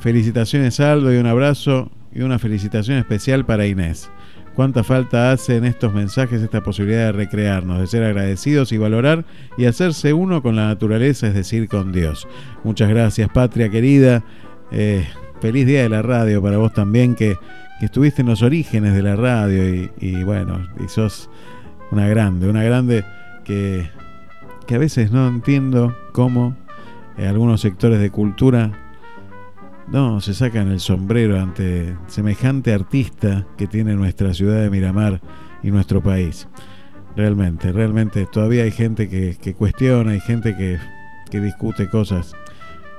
felicitaciones Aldo y un abrazo y una felicitación especial para Inés. Cuánta falta hace en estos mensajes esta posibilidad de recrearnos, de ser agradecidos y valorar y hacerse uno con la naturaleza, es decir, con Dios. Muchas gracias, Patria querida. Eh, feliz día de la radio para vos también, que, que estuviste en los orígenes de la radio y, bueno, y sos una grande, una grande que, que a veces no entiendo cómo eh, algunos sectores de cultura no, se sacan el sombrero ante semejante artista que tiene nuestra ciudad de Miramar y nuestro país. Realmente, realmente todavía hay gente que, cuestiona, hay gente que, discute cosas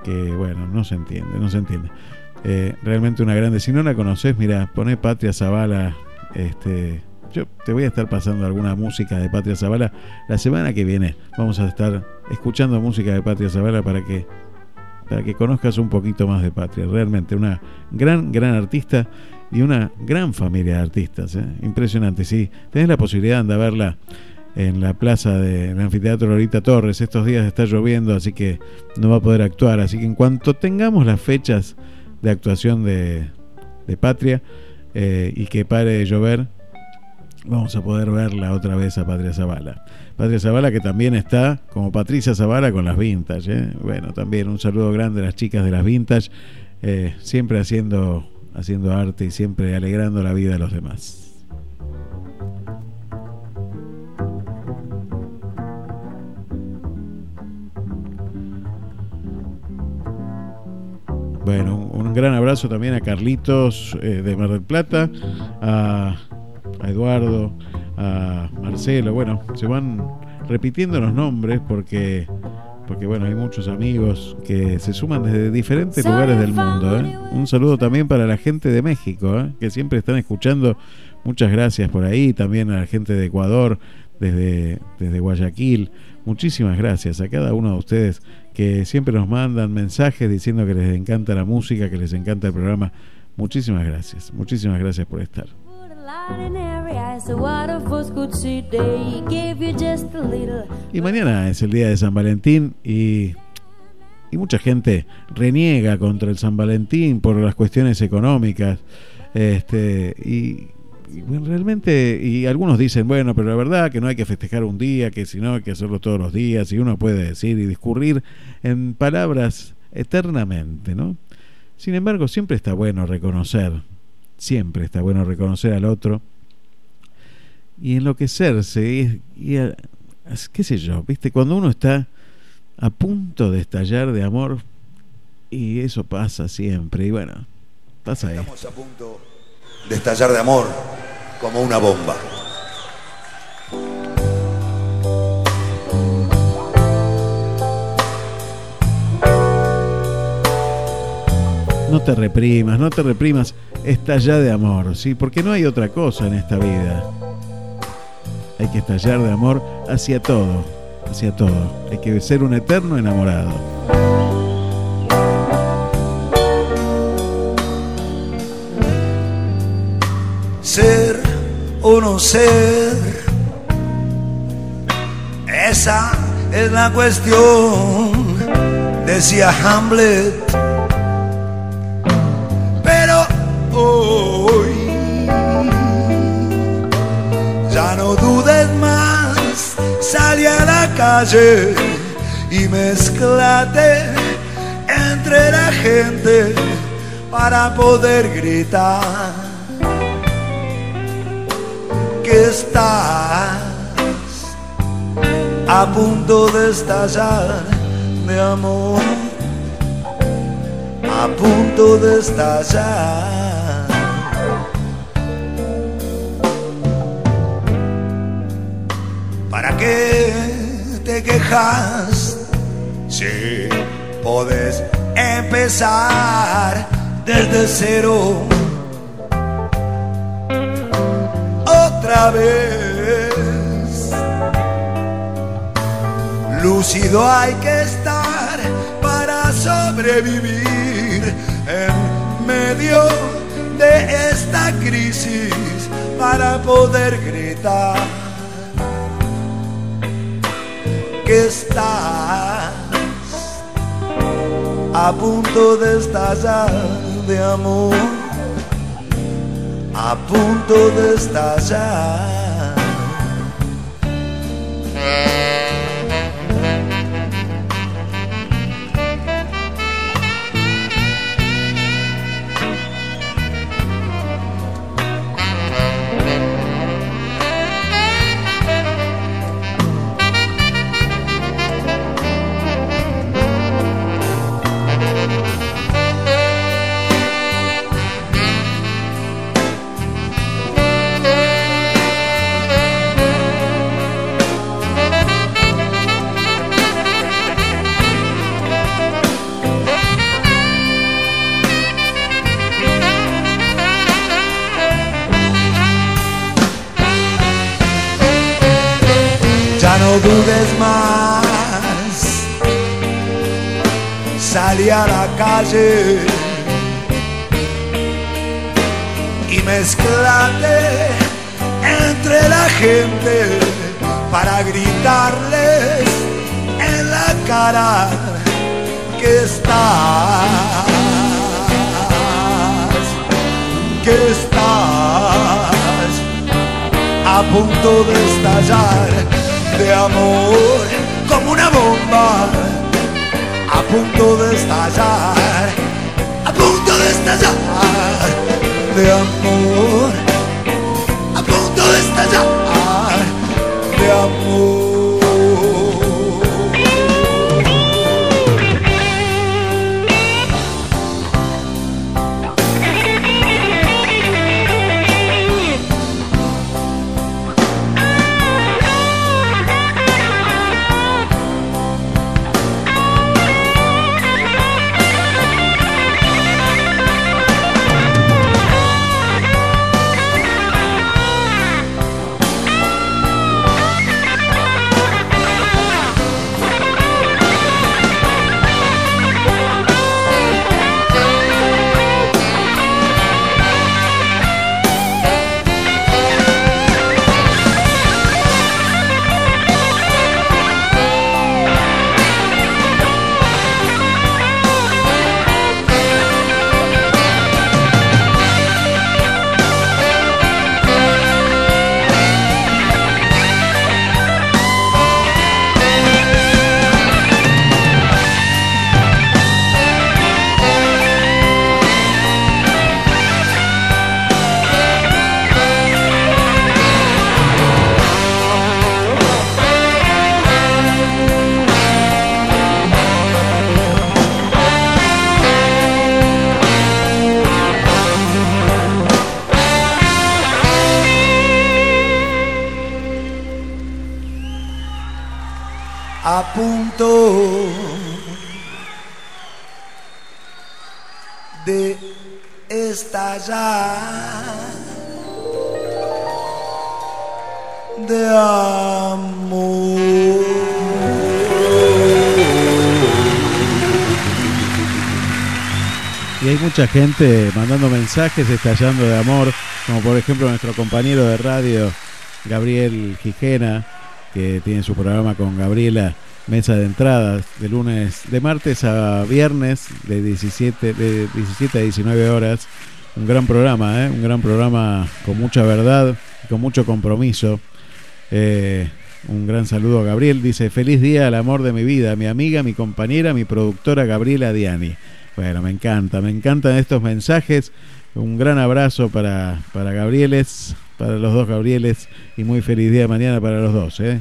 que, bueno, no se entiende, no se entiende. Eh, realmente una grande. Si no la conoces, mira, poné Patria Zavala. Este, yo te voy a estar pasando alguna música de Patria Zavala. La semana que viene vamos a estar escuchando música de Patria Zavala para que para que conozcas un poquito más de Patria. Realmente una gran, gran artista y una gran familia de artistas. ¿eh? Impresionante. Si tenés la posibilidad de andar a verla en la plaza del anfiteatro Lorita Torres, estos días está lloviendo, así que no va a poder actuar. Así que en cuanto tengamos las fechas de actuación de, de Patria eh, y que pare de llover, vamos a poder verla otra vez a Patria Zavala. Patria Zavala que también está como Patricia Zavala con las Vintage. ¿eh? Bueno, también un saludo grande a las chicas de las Vintage, eh, siempre haciendo, haciendo arte y siempre alegrando la vida de los demás. Bueno, un, gran abrazo también a Carlitos eh, de Mar del Plata, a, a Eduardo, a Marcelo. Bueno, se van repitiendo los nombres porque, porque bueno, hay muchos amigos que se suman desde diferentes lugares del mundo. ¿eh? Un saludo también para la gente de México, ¿eh? que siempre están escuchando. Muchas gracias por ahí. También a la gente de Ecuador, desde, desde Guayaquil. Muchísimas gracias a cada uno de ustedes que siempre nos mandan mensajes diciendo que les encanta la música, que les encanta el programa. Muchísimas gracias, muchísimas gracias por estar. Y mañana es el día de San Valentín y, y mucha gente reniega contra el San Valentín por las cuestiones económicas. Este, y, realmente, y algunos dicen, bueno, pero la verdad que no hay que festejar un día, que si no hay que hacerlo todos los días, y uno puede decir y discurrir en palabras eternamente, ¿no? Sin embargo, siempre está bueno reconocer, siempre está bueno reconocer al otro y enloquecerse, y, y a- qué sé yo, ¿viste? Cuando uno está a punto de estallar de amor, y eso pasa siempre, y bueno, pasa ahí. Estamos a punto de estallar de amor como una bomba. No te reprimas, no te reprimas, estalla de amor, ¿sí? Porque no hay otra cosa en esta vida. Hay que estallar de amor hacia todo, hacia todo. Hay que ser un eterno enamorado. Ser o no ser, esa es la cuestión, decía Hamlet. Hoy ya no dudes más, sale a la calle y mezclate entre la gente para poder gritar que estás a punto de estallar de amor, a punto de estallar. ¿Para qué te quejas si podés empezar desde cero? otra vez. Lúcido hay que estar para sobrevivir en medio de esta crisis para poder gritar que estás a punto de estallar de amor a punto de estallar. Dudes más, salí a la calle y mezclate entre la gente para gritarles en la cara que estás, que estás a punto de estallar de amor como una bomba, a punto de estallar, a punto de estallar de amor, a punto de estallar de amor. Mucha gente mandando mensajes, estallando de amor, como por ejemplo nuestro compañero de radio, Gabriel Gijena, que tiene su programa con Gabriela, Mesa de Entradas, de lunes, de martes a viernes, de 17, de 17 a 19 horas. Un gran programa, ¿eh? un gran programa con mucha verdad, con mucho compromiso. Eh, un gran saludo a Gabriel. Dice, feliz día al amor de mi vida, mi amiga, mi compañera, mi productora Gabriela Diani. Bueno, me encanta, me encantan estos mensajes. Un gran abrazo para, para Gabrieles, para los dos Gabrieles y muy feliz día de mañana para los dos. ¿eh?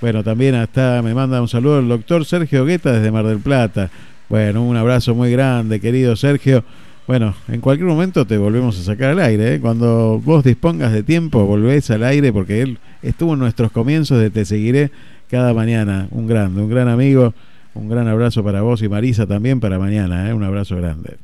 Bueno, también hasta me manda un saludo el doctor Sergio Guetta desde Mar del Plata. Bueno, un abrazo muy grande, querido Sergio. Bueno, en cualquier momento te volvemos a sacar al aire. ¿eh? Cuando vos dispongas de tiempo, volvés al aire porque él estuvo en nuestros comienzos de Te Seguiré cada mañana. Un grande, un gran amigo. Un gran abrazo para vos y Marisa también para mañana. ¿eh? Un abrazo grande.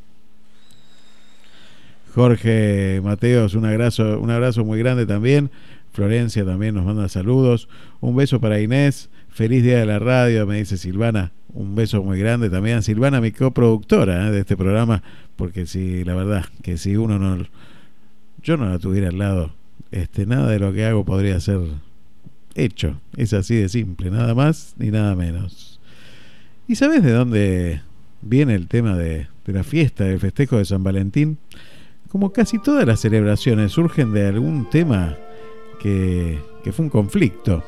Jorge Mateos, un abrazo, un abrazo muy grande también. Florencia también nos manda saludos. Un beso para Inés. Feliz día de la radio, me dice Silvana. Un beso muy grande también. Silvana, mi coproductora ¿eh? de este programa. Porque si, la verdad, que si uno no. Yo no la tuviera al lado, este, nada de lo que hago podría ser hecho. Es así de simple, nada más ni nada menos. ¿Y sabes de dónde viene el tema de, la fiesta, del festejo de San Valentín? Como casi todas las celebraciones surgen de algún tema que, fue un conflicto.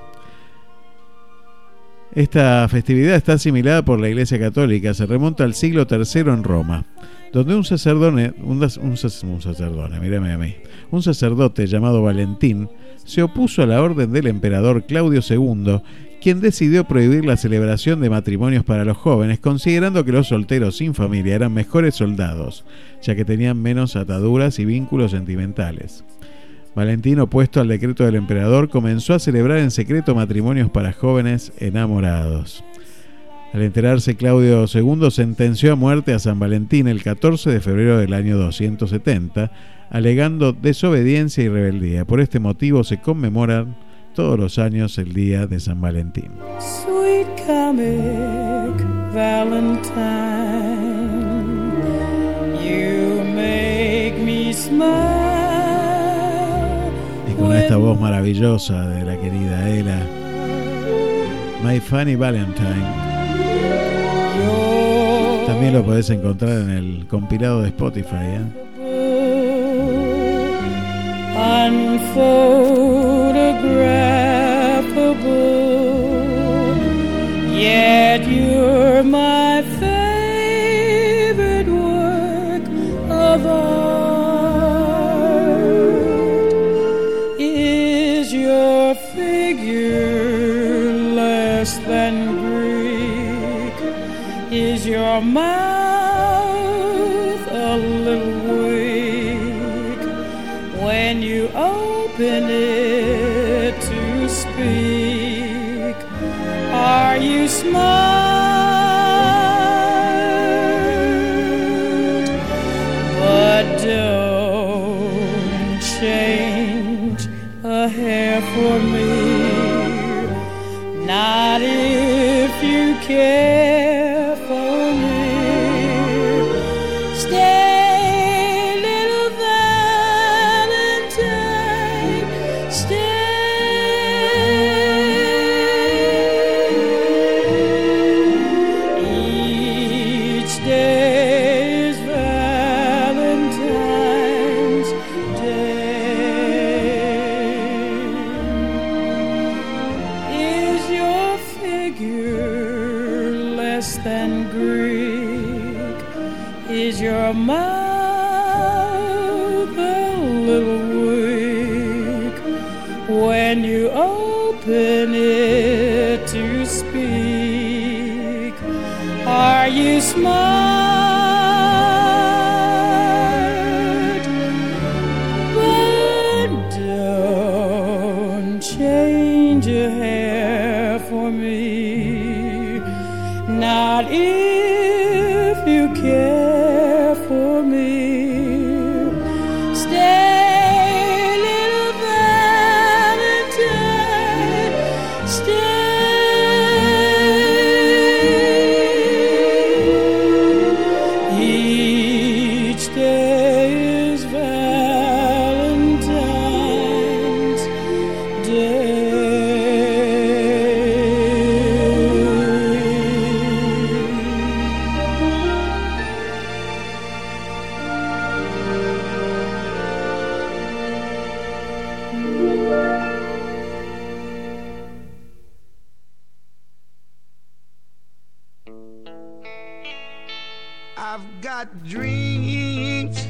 Esta festividad está asimilada por la Iglesia Católica, se remonta al siglo III en Roma, donde un sacerdote, un, un sacerdote, mírame a mí, un sacerdote llamado Valentín se opuso a la orden del emperador Claudio II, quien decidió prohibir la celebración de matrimonios para los jóvenes, considerando que los solteros sin familia eran mejores soldados, ya que tenían menos ataduras y vínculos sentimentales. Valentín, opuesto al decreto del emperador, comenzó a celebrar en secreto matrimonios para jóvenes enamorados. Al enterarse, Claudio II sentenció a muerte a San Valentín el 14 de febrero del año 270, alegando desobediencia y rebeldía. Por este motivo se conmemoran todos los años el día de San Valentín. Sweet comic Valentine, you make me smile y con esta voz maravillosa de la querida Ela, My Funny Valentine. También lo podés encontrar en el compilado de Spotify. ¿eh? Yet you're my favorite work of art. Is your figure less than Greek? Is your mouth care got dreams,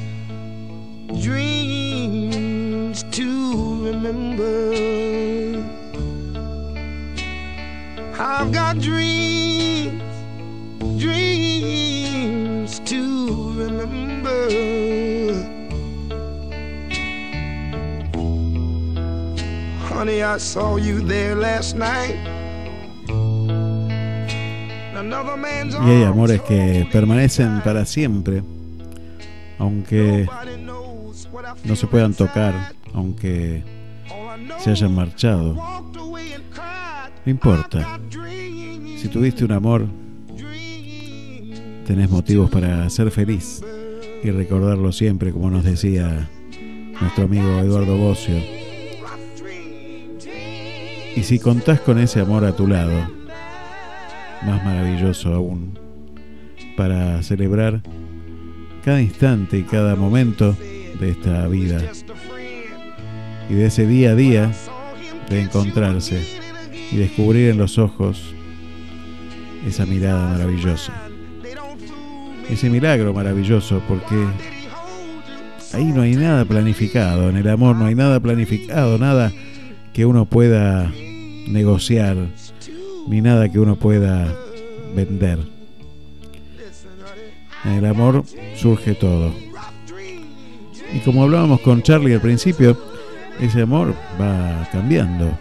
dreams to remember. I've got dreams, dreams to remember. Honey, I saw you there last night. Y hay amores que permanecen para siempre, aunque no se puedan tocar, aunque se hayan marchado. No importa. Si tuviste un amor, tenés motivos para ser feliz y recordarlo siempre, como nos decía nuestro amigo Eduardo Bocio. Y si contás con ese amor a tu lado, más maravilloso aún, para celebrar cada instante y cada momento de esta vida y de ese día a día de encontrarse y descubrir en los ojos esa mirada maravillosa, ese milagro maravilloso, porque ahí no hay nada planificado, en el amor no hay nada planificado, nada que uno pueda negociar, ni nada que uno pueda vender. En el amor surge todo. Y como hablábamos con Charlie al principio, ese amor va cambiando.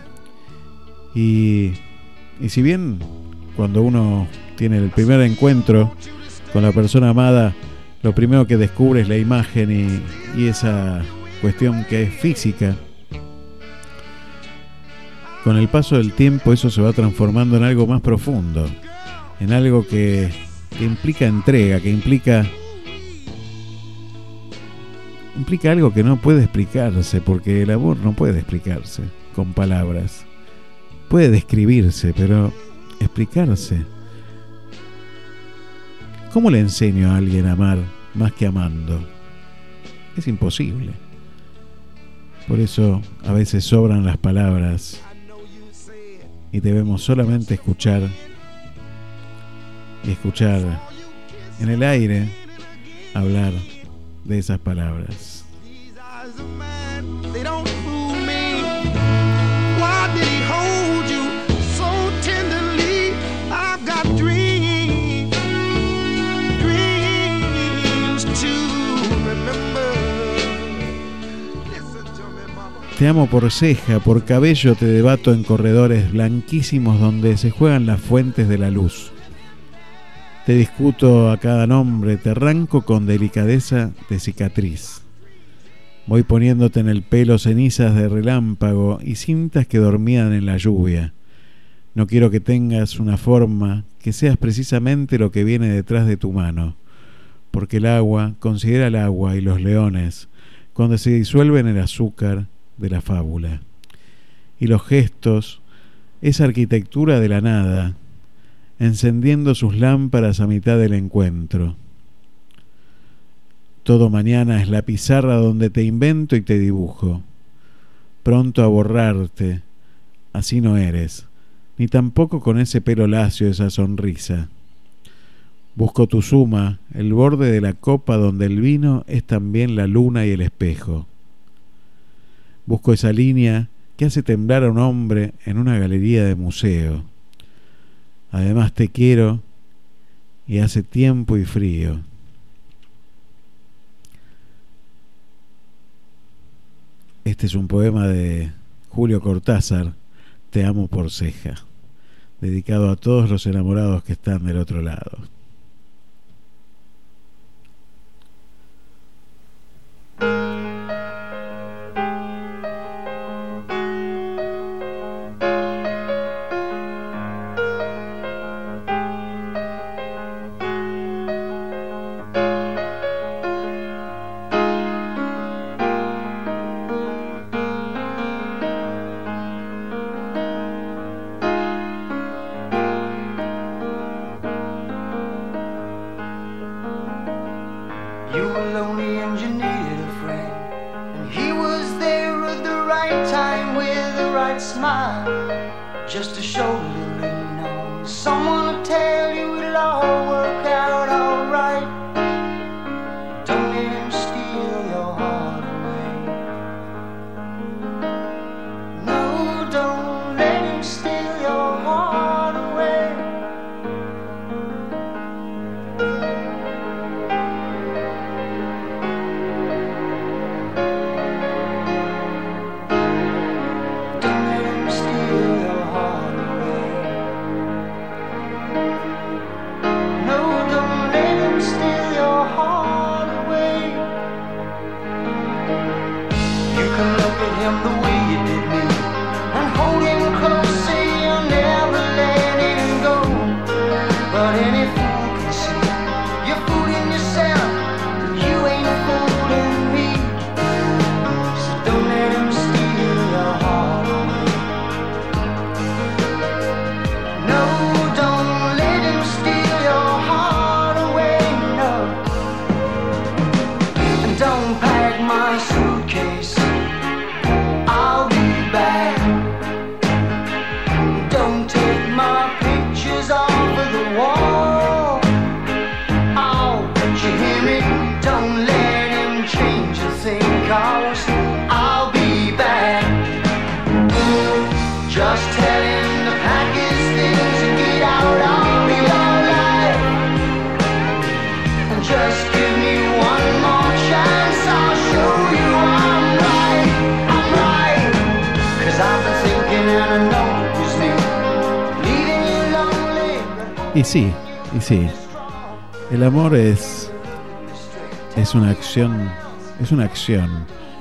Y, y si bien cuando uno tiene el primer encuentro con la persona amada, lo primero que descubre es la imagen y, y esa cuestión que es física, con el paso del tiempo eso se va transformando en algo más profundo, en algo que, implica entrega, que implica implica algo que no puede explicarse, porque el amor no puede explicarse con palabras. Puede describirse, pero explicarse. ¿Cómo le enseño a alguien a amar más que amando? Es imposible. Por eso a veces sobran las palabras y debemos solamente escuchar escuchar en el aire hablar de esas palabras. Te amo por ceja, por cabello te debato en corredores blanquísimos donde se juegan las fuentes de la luz. Te discuto a cada nombre, te arranco con delicadeza de cicatriz. Voy poniéndote en el pelo cenizas de relámpago y cintas que dormían en la lluvia. No quiero que tengas una forma, que seas precisamente lo que viene detrás de tu mano, porque el agua considera el agua y los leones cuando se disuelven el azúcar de la fábula. Y los gestos, esa arquitectura de la nada, encendiendo sus lámparas a mitad del encuentro. Todo mañana es la pizarra donde te invento y te dibujo, pronto a borrarte, así no eres, ni tampoco con ese pelo lacio, esa sonrisa. Busco tu suma, el borde de la copa donde el vino es también la luna y el espejo. Busco esa línea que hace temblar a un hombre en una galería de museo. Además te quiero y hace tiempo y frío. Este es un poema de Julio Cortázar, Te amo por ceja, dedicado a todos los enamorados que están del otro lado.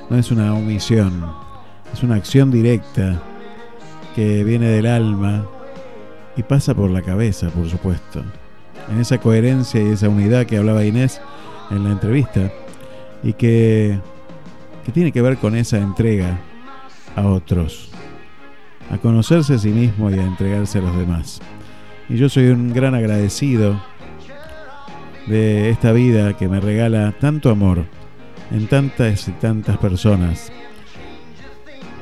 No es una omisión. Es una acción directa que viene del alma y pasa por la cabeza, por supuesto. En esa coherencia y esa unidad que hablaba Inés en la entrevista y que que tiene que ver con esa entrega a otros, a conocerse a sí mismo y a entregarse a los demás. Y yo soy un gran agradecido de esta vida que me regala tanto amor en tantas y tantas personas.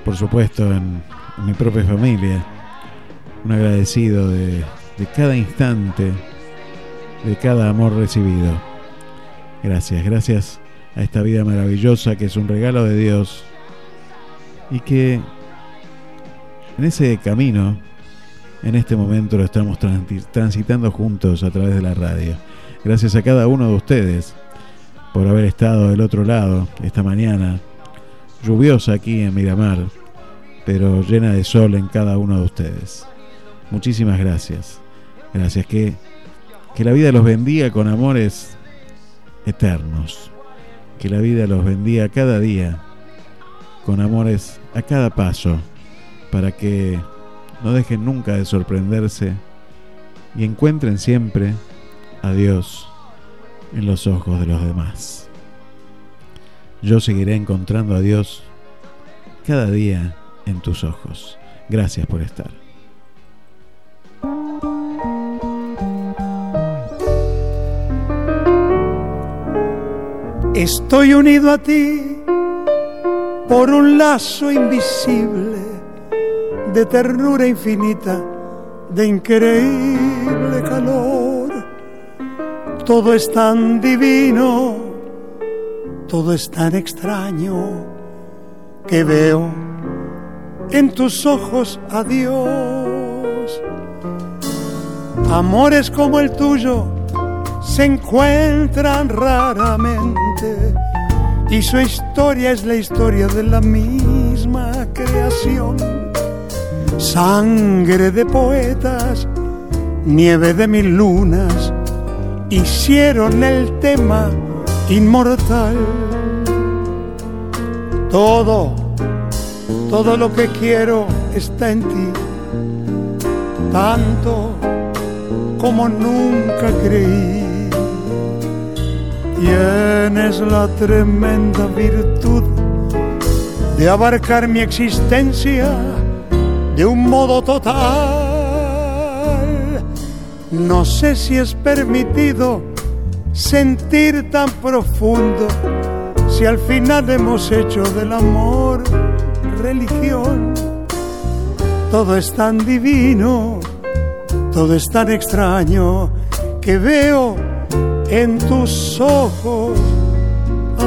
Por supuesto, en, mi propia familia. Un agradecido de, cada instante, de cada amor recibido. Gracias, gracias a esta vida maravillosa que es un regalo de Dios y que en ese camino, en este momento lo estamos transi- transitando juntos a través de la radio. Gracias a cada uno de ustedes por haber estado del otro lado esta mañana, lluviosa aquí en Miramar, pero llena de sol en cada uno de ustedes. Muchísimas gracias. Gracias. Que, que la vida los bendiga con amores eternos. Que la vida los bendiga cada día con amores a cada paso para que no dejen nunca de sorprenderse y encuentren siempre a Dios en los ojos de los demás. Yo seguiré encontrando a Dios cada día en tus ojos. Gracias por estar. Estoy unido a ti por un lazo invisible de ternura infinita, de increíble calor. Todo es tan divino, todo es tan extraño que veo en tus ojos a Dios. Amores como el tuyo se encuentran raramente y su historia es la historia de la misma creación. Sangre de poetas, nieve de mil lunas, hicieron el tema inmortal. Todo, todo lo que quiero está en ti, tanto como nunca creí. Tienes la tremenda virtud de abarcar mi existencia de un modo total. No sé si es permitido sentir tan profundo si al final hemos hecho del amor religión. Todo es tan divino, todo es tan extraño que veo en tus ojos a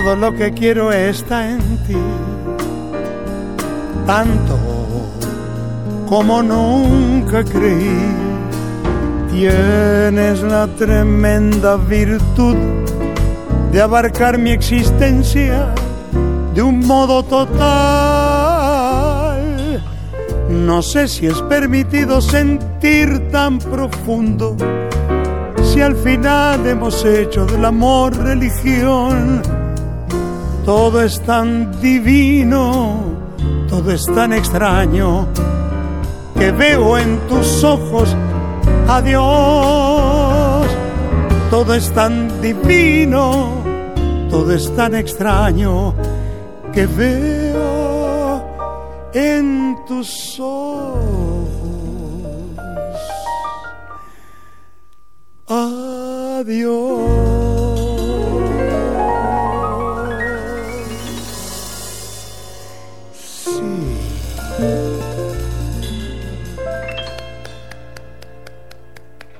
todo lo que quiero está en ti. Tanto como nunca creí. Tienes la tremenda virtud de abarcar mi existencia de un modo total. No sé si es permitido sentir tan profundo si al final hemos hecho del amor religión. Todo es tan divino, todo es tan extraño, que veo en tus ojos a Dios. Todo es tan divino, todo es tan extraño, que veo en tus ojos a Dios.